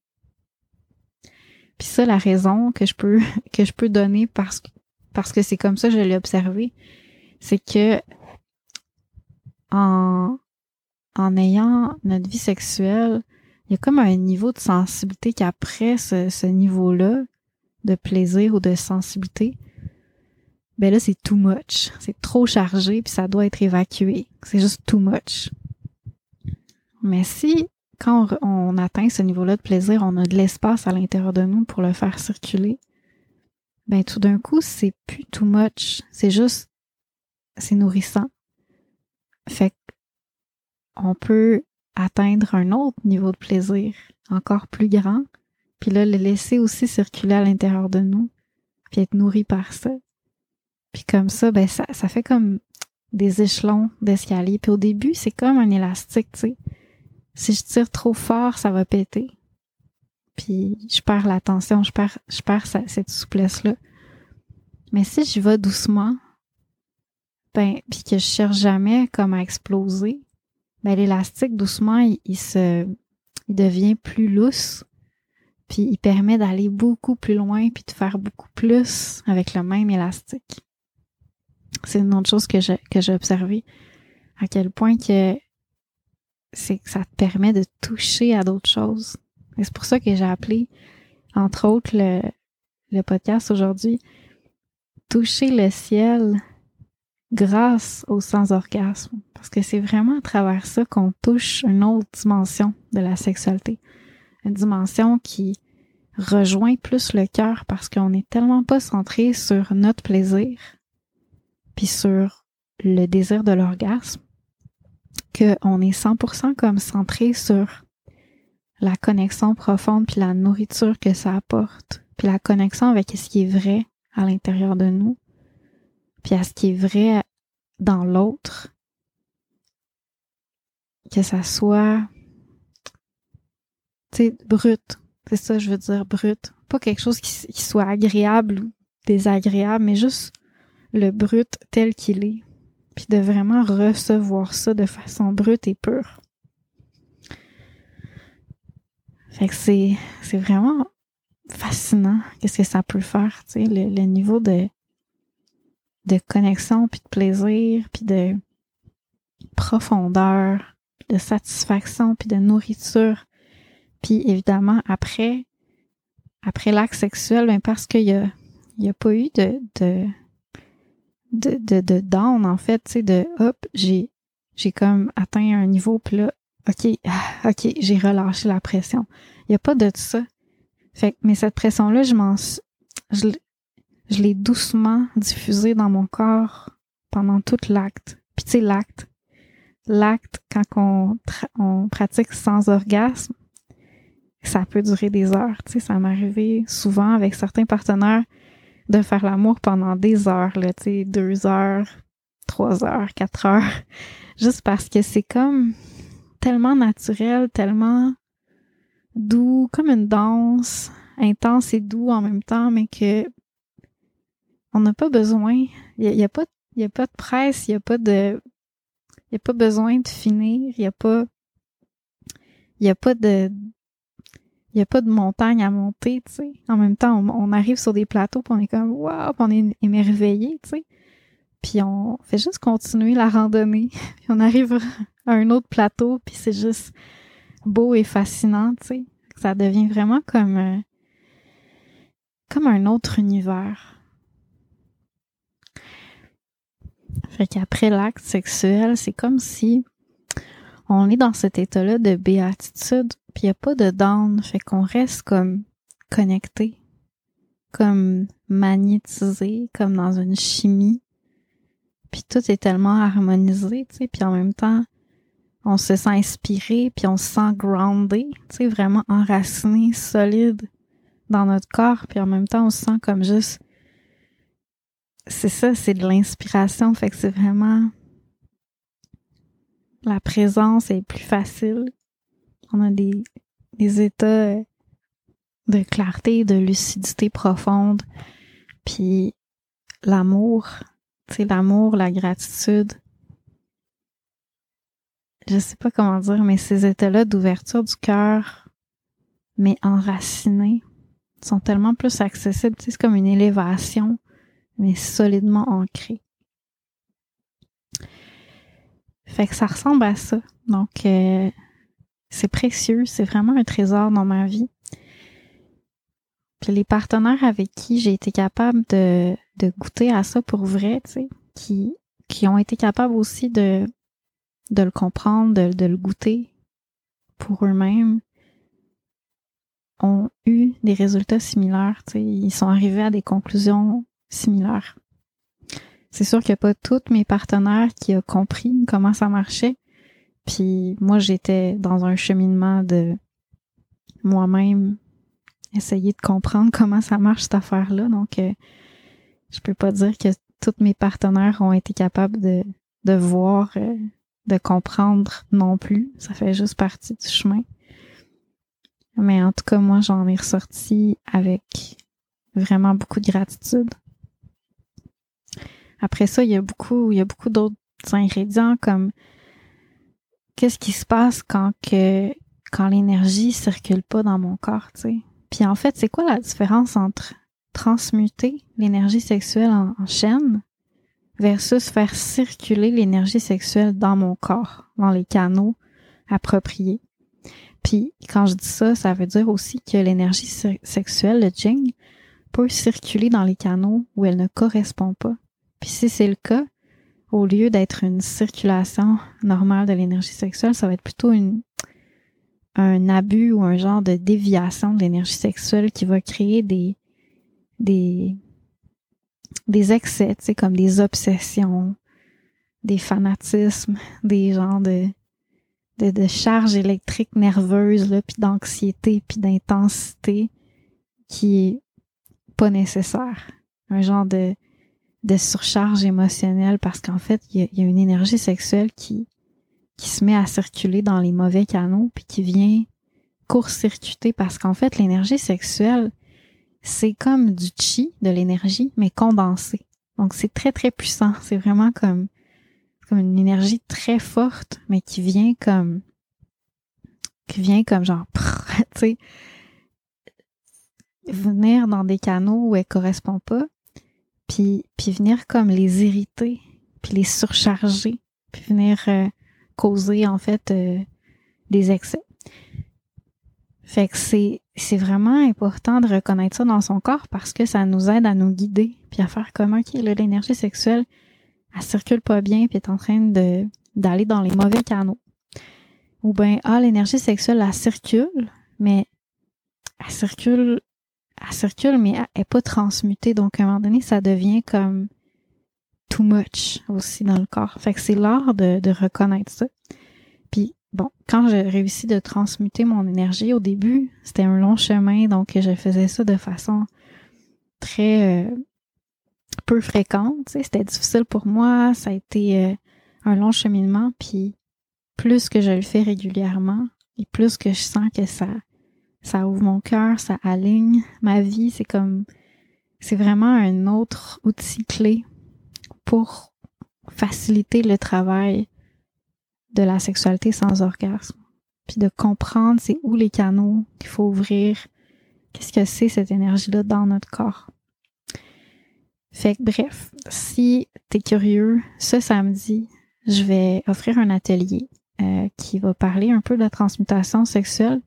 Puis ça, la raison que je peux que je peux donner parce que parce que c'est comme ça que je l'ai observé, c'est que en en ayant notre vie sexuelle, il y a comme un niveau de sensibilité qu'après ce, ce niveau-là de plaisir ou de sensibilité, ben là c'est too much, c'est trop chargé puis ça doit être évacué. C'est juste too much. Mais si quand on, atteint ce niveau-là de plaisir, on a de l'espace à l'intérieur de nous pour le faire circuler, ben tout d'un coup, c'est plus too much. C'est juste, c'est nourrissant. Fait on peut atteindre un autre niveau de plaisir encore plus grand, puis là, le laisser aussi circuler à l'intérieur de nous, puis être nourri par ça. Puis comme ça, ben ça, ça fait comme des échelons d'escalier. Puis au début, c'est comme un élastique, tu sais si je tire trop fort, ça va péter. Puis je perds la tension, je perds, je perds cette souplesse-là. Mais si je vais doucement, ben, puis que je cherche jamais comme à exploser, ben l'élastique doucement, il, se, il devient plus lousse, puis il permet d'aller beaucoup plus loin, puis de faire beaucoup plus avec le même élastique. C'est une autre chose que j'ai que j'ai observé, à quel point que c'est ça te permet de toucher à d'autres choses. Et c'est pour ça que j'ai appelé, entre autres, le, le podcast aujourd'hui, Toucher le ciel grâce au sans-orgasme. Parce que c'est vraiment à travers ça qu'on touche une autre dimension de la sexualité. Une dimension qui rejoint plus le cœur parce qu'on n'est tellement pas centré sur notre plaisir, puis sur le désir de l'orgasme, qu'on est 100% comme centré sur la connexion profonde puis la nourriture que ça apporte, puis la connexion avec ce qui est vrai à l'intérieur de nous, puis à ce qui est vrai dans l'autre, que ça soit, tu sais, brut. C'est ça, je veux dire, brut. Pas quelque chose qui, qui soit agréable ou désagréable, mais juste le brut tel qu'il est puis de vraiment recevoir ça de façon brute et pure. Fait que c'est, c'est vraiment fascinant qu'est-ce que ça peut faire, tu sais, le, niveau de, de connexion, puis de plaisir, puis de profondeur, de satisfaction, puis de nourriture. Puis évidemment, après, après l'acte sexuel, ben parce qu'il y a, il y a pas eu de, de de, de, de down, en fait, tu sais, de hop, j'ai, j'ai comme atteint un niveau, puis là, OK, ah, OK, j'ai relâché la pression. Il n'y a pas de ça. Fait mais cette pression-là, je m'en je, je l'ai doucement diffusée dans mon corps pendant tout l'acte. Puis tu sais, l'acte, l'acte, quand on, on pratique sans orgasme, ça peut durer des heures. Tu sais, ça m'est arrivé souvent avec certains partenaires de faire l'amour pendant des heures, là, tu sais, deux heures, trois heures, quatre heures, juste parce que c'est comme tellement naturel, tellement doux, comme une danse, intense et doux en même temps, mais que on n'a pas besoin, il n'y a, pas, y a pas de presse, il n'y a pas de, il a pas besoin de finir, il n'y a pas, il y a pas de, il n'y a pas de montagne à monter, tu sais. En même temps, on, arrive sur des plateaux, puis on est comme waouh, on est émerveillé, tu sais. Puis on fait juste continuer la randonnée, puis on arrive à un autre plateau, puis c'est juste beau et fascinant, tu sais. Ça devient vraiment comme euh, comme un autre univers. Fait qu'après l'acte sexuel, c'est comme si on est dans cet état-là de béatitude puis il a pas de down, fait qu'on reste comme connecté, comme magnétisé, comme dans une chimie. Puis tout est tellement harmonisé, tu sais, puis en même temps, on se sent inspiré, puis on se sent groundé, tu sais, vraiment enraciné, solide dans notre corps, puis en même temps, on se sent comme juste c'est ça, c'est de l'inspiration. Fait que c'est vraiment la présence est plus facile. On a des, des états de clarté, de lucidité profonde. Puis l'amour, tu l'amour, la gratitude. Je sais pas comment dire, mais ces états-là d'ouverture du cœur, mais enracinés, sont tellement plus accessibles. C'est comme une élévation, mais solidement ancrée. Fait que ça ressemble à ça. Donc, euh, c'est précieux, c'est vraiment un trésor dans ma vie. Puis les partenaires avec qui j'ai été capable de, de goûter à ça pour vrai, tu sais, qui, qui ont été capables aussi de, de le comprendre, de, de le goûter pour eux-mêmes, ont eu des résultats similaires, tu sais, ils sont arrivés à des conclusions similaires. C'est sûr qu'il n'y a pas tous mes partenaires qui ont compris comment ça marchait. Puis moi, j'étais dans un cheminement de moi-même essayer de comprendre comment ça marche cette affaire-là. Donc, euh, je peux pas dire que tous mes partenaires ont été capables de, de voir, euh, de comprendre non plus. Ça fait juste partie du chemin. Mais en tout cas, moi, j'en ai ressorti avec vraiment beaucoup de gratitude. Après ça, il y a beaucoup, il y a beaucoup d'autres ingrédients comme qu'est-ce qui se passe quand que quand l'énergie circule pas dans mon corps, tu sais? Puis en fait, c'est quoi la différence entre transmuter l'énergie sexuelle en, chaîne versus faire circuler l'énergie sexuelle dans mon corps, dans les canaux appropriés? Puis quand je dis ça, ça veut dire aussi que l'énergie sexuelle, le jing, peut circuler dans les canaux où elle ne correspond pas. Puis si c'est le cas, au lieu d'être une circulation normale de l'énergie sexuelle, ça va être plutôt un abus ou un genre de déviation de l'énergie sexuelle qui va créer des, des, des excès, tu sais, comme des obsessions, des fanatismes, des genres de, de, de charges électriques nerveuses, là, puis d'anxiété, puis d'intensité qui est pas nécessaire. Un genre de, de surcharge émotionnelle parce qu'en fait, il y, a, une énergie sexuelle qui, qui se met à circuler dans les mauvais canaux puis qui vient court-circuiter parce qu'en fait, l'énergie sexuelle, c'est comme du chi, de l'énergie, mais condensée. Donc, c'est très, très puissant. C'est vraiment comme, comme une énergie très forte, mais qui vient comme, qui vient comme genre, tu sais, venir dans des canaux où elle correspond pas, puis, puis venir comme les irriter, puis les surcharger, puis venir euh, causer en fait euh, des excès. Fait que c'est c'est vraiment important de reconnaître ça dans son corps parce que ça nous aide à nous guider puis à faire comment qui l'énergie sexuelle elle circule pas bien puis est en train de d'aller dans les mauvais canaux. Ou ben ah l'énergie sexuelle elle circule mais elle circule elle circule, mais elle n'est pas transmutée. Donc, à un moment donné, ça devient comme too much aussi dans le corps. Fait que c'est l'art de, reconnaître ça. Puis, bon, quand j'ai réussi de transmuter mon énergie, au début, c'était un long chemin, donc je faisais ça de façon très euh, peu fréquente. C'était difficile pour moi, ça a été euh, un long cheminement, puis plus que je le fais régulièrement, et plus que je sens que ça ça ouvre mon cœur, ça aligne ma vie. C'est comme, c'est vraiment un autre outil clé pour faciliter le travail de la sexualité sans orgasme. Puis de comprendre c'est où les canaux qu'il faut ouvrir, qu'est-ce que c'est cette énergie-là dans notre corps. Fait que bref, si t'es curieux, ce samedi, je vais offrir un atelier euh, qui va parler un peu de la transmutation sexuelle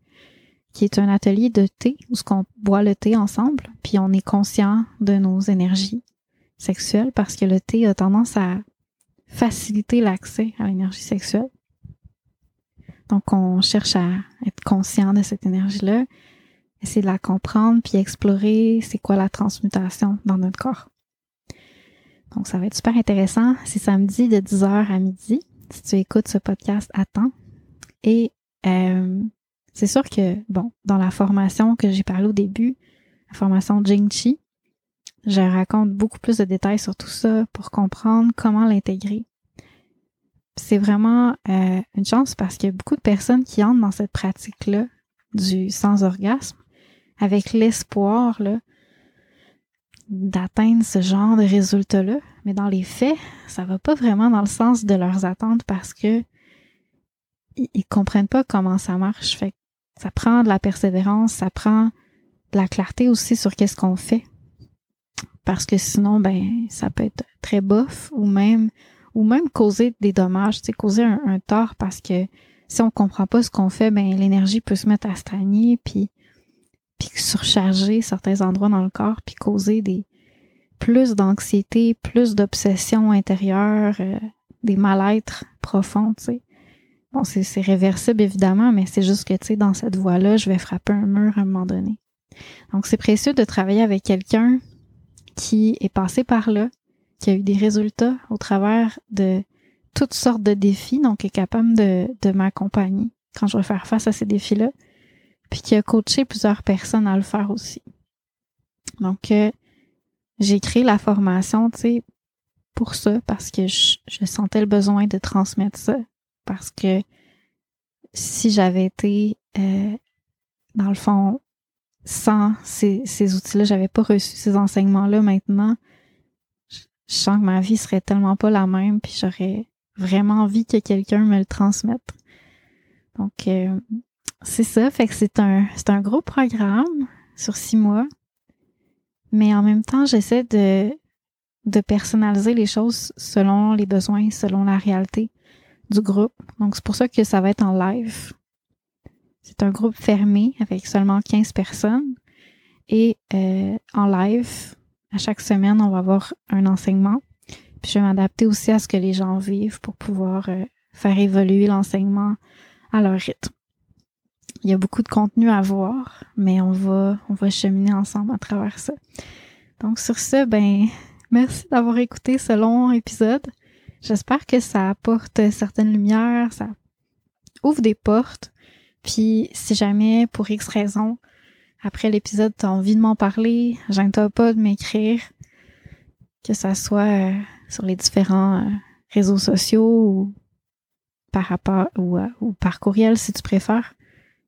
qui est un atelier de thé où on boit le thé ensemble, puis on est conscient de nos énergies sexuelles parce que le thé a tendance à faciliter l'accès à l'énergie sexuelle. Donc on cherche à être conscient de cette énergie-là, essayer de la comprendre, puis explorer c'est quoi la transmutation dans notre corps. Donc ça va être super intéressant. C'est samedi de 10h à midi. Si tu écoutes ce podcast, attends. Et euh, c'est sûr que, bon, dans la formation que j'ai parlé au début, la formation Jing Chi, je raconte beaucoup plus de détails sur tout ça pour comprendre comment l'intégrer. C'est vraiment euh, une chance parce qu'il y a beaucoup de personnes qui entrent dans cette pratique-là du sans-orgasme avec l'espoir d'atteindre ce genre de résultat-là. Mais dans les faits, ça va pas vraiment dans le sens de leurs attentes parce que ils, comprennent pas comment ça marche. Ça prend de la persévérance, ça prend de la clarté aussi sur qu'est-ce qu'on fait. Parce que sinon, ben, ça peut être très bof ou même, ou même causer des dommages, tu causer un, tort parce que si on comprend pas ce qu'on fait, ben, l'énergie peut se mettre à stagner puis, puis surcharger certains endroits dans le corps puis causer des, plus d'anxiété, plus d'obsession intérieure, euh, des mal-être profonds, tu sais. Bon, c'est réversible évidemment, mais c'est juste que, tu sais, dans cette voie-là, je vais frapper un mur à un moment donné. Donc, c'est précieux de travailler avec quelqu'un qui est passé par là, qui a eu des résultats au travers de toutes sortes de défis, donc est capable de, de m'accompagner quand je vais faire face à ces défis-là, puis qui a coaché plusieurs personnes à le faire aussi. Donc, euh, j'ai créé la formation, tu sais, pour ça, parce que je, je, sentais le besoin de transmettre ça, parce que si j'avais été, euh, dans le fond, sans ces, ces outils-là, j'avais pas reçu ces enseignements-là maintenant, je, sens que ma vie serait tellement pas la même, puis j'aurais vraiment envie que quelqu'un me le transmette. Donc, euh, c'est ça, fait que c'est un, c'est un gros programme sur six mois, mais en même temps, j'essaie de, de personnaliser les choses selon les besoins, selon la réalité du groupe. Donc, c'est pour ça que ça va être en live. C'est un groupe fermé avec seulement 15 personnes. Et euh, en live, à chaque semaine, on va avoir un enseignement. Puis je vais m'adapter aussi à ce que les gens vivent pour pouvoir euh, faire évoluer l'enseignement à leur rythme. Il y a beaucoup de contenu à voir, mais on va, on va cheminer ensemble à travers ça. Donc sur ce, ben, merci d'avoir écouté ce long épisode. J'espère que ça apporte certaines lumières, ça ouvre des portes. Puis si jamais, pour X raison, après l'épisode, tu as envie de m'en parler, gêne pas de m'écrire, que ça soit euh, sur les différents euh, réseaux sociaux ou par rapport ou, euh, ou, par courriel si tu préfères.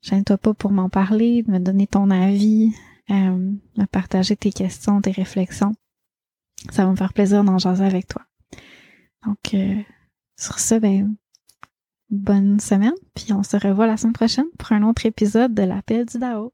Gêne-toi pas pour m'en parler, de me donner ton avis, me partager tes questions, tes réflexions. Ça va me faire plaisir d'en jaser avec toi. Donc, sur ce, ben, bonne semaine, puis on se revoit la semaine prochaine pour un autre épisode de l'appel du DAO.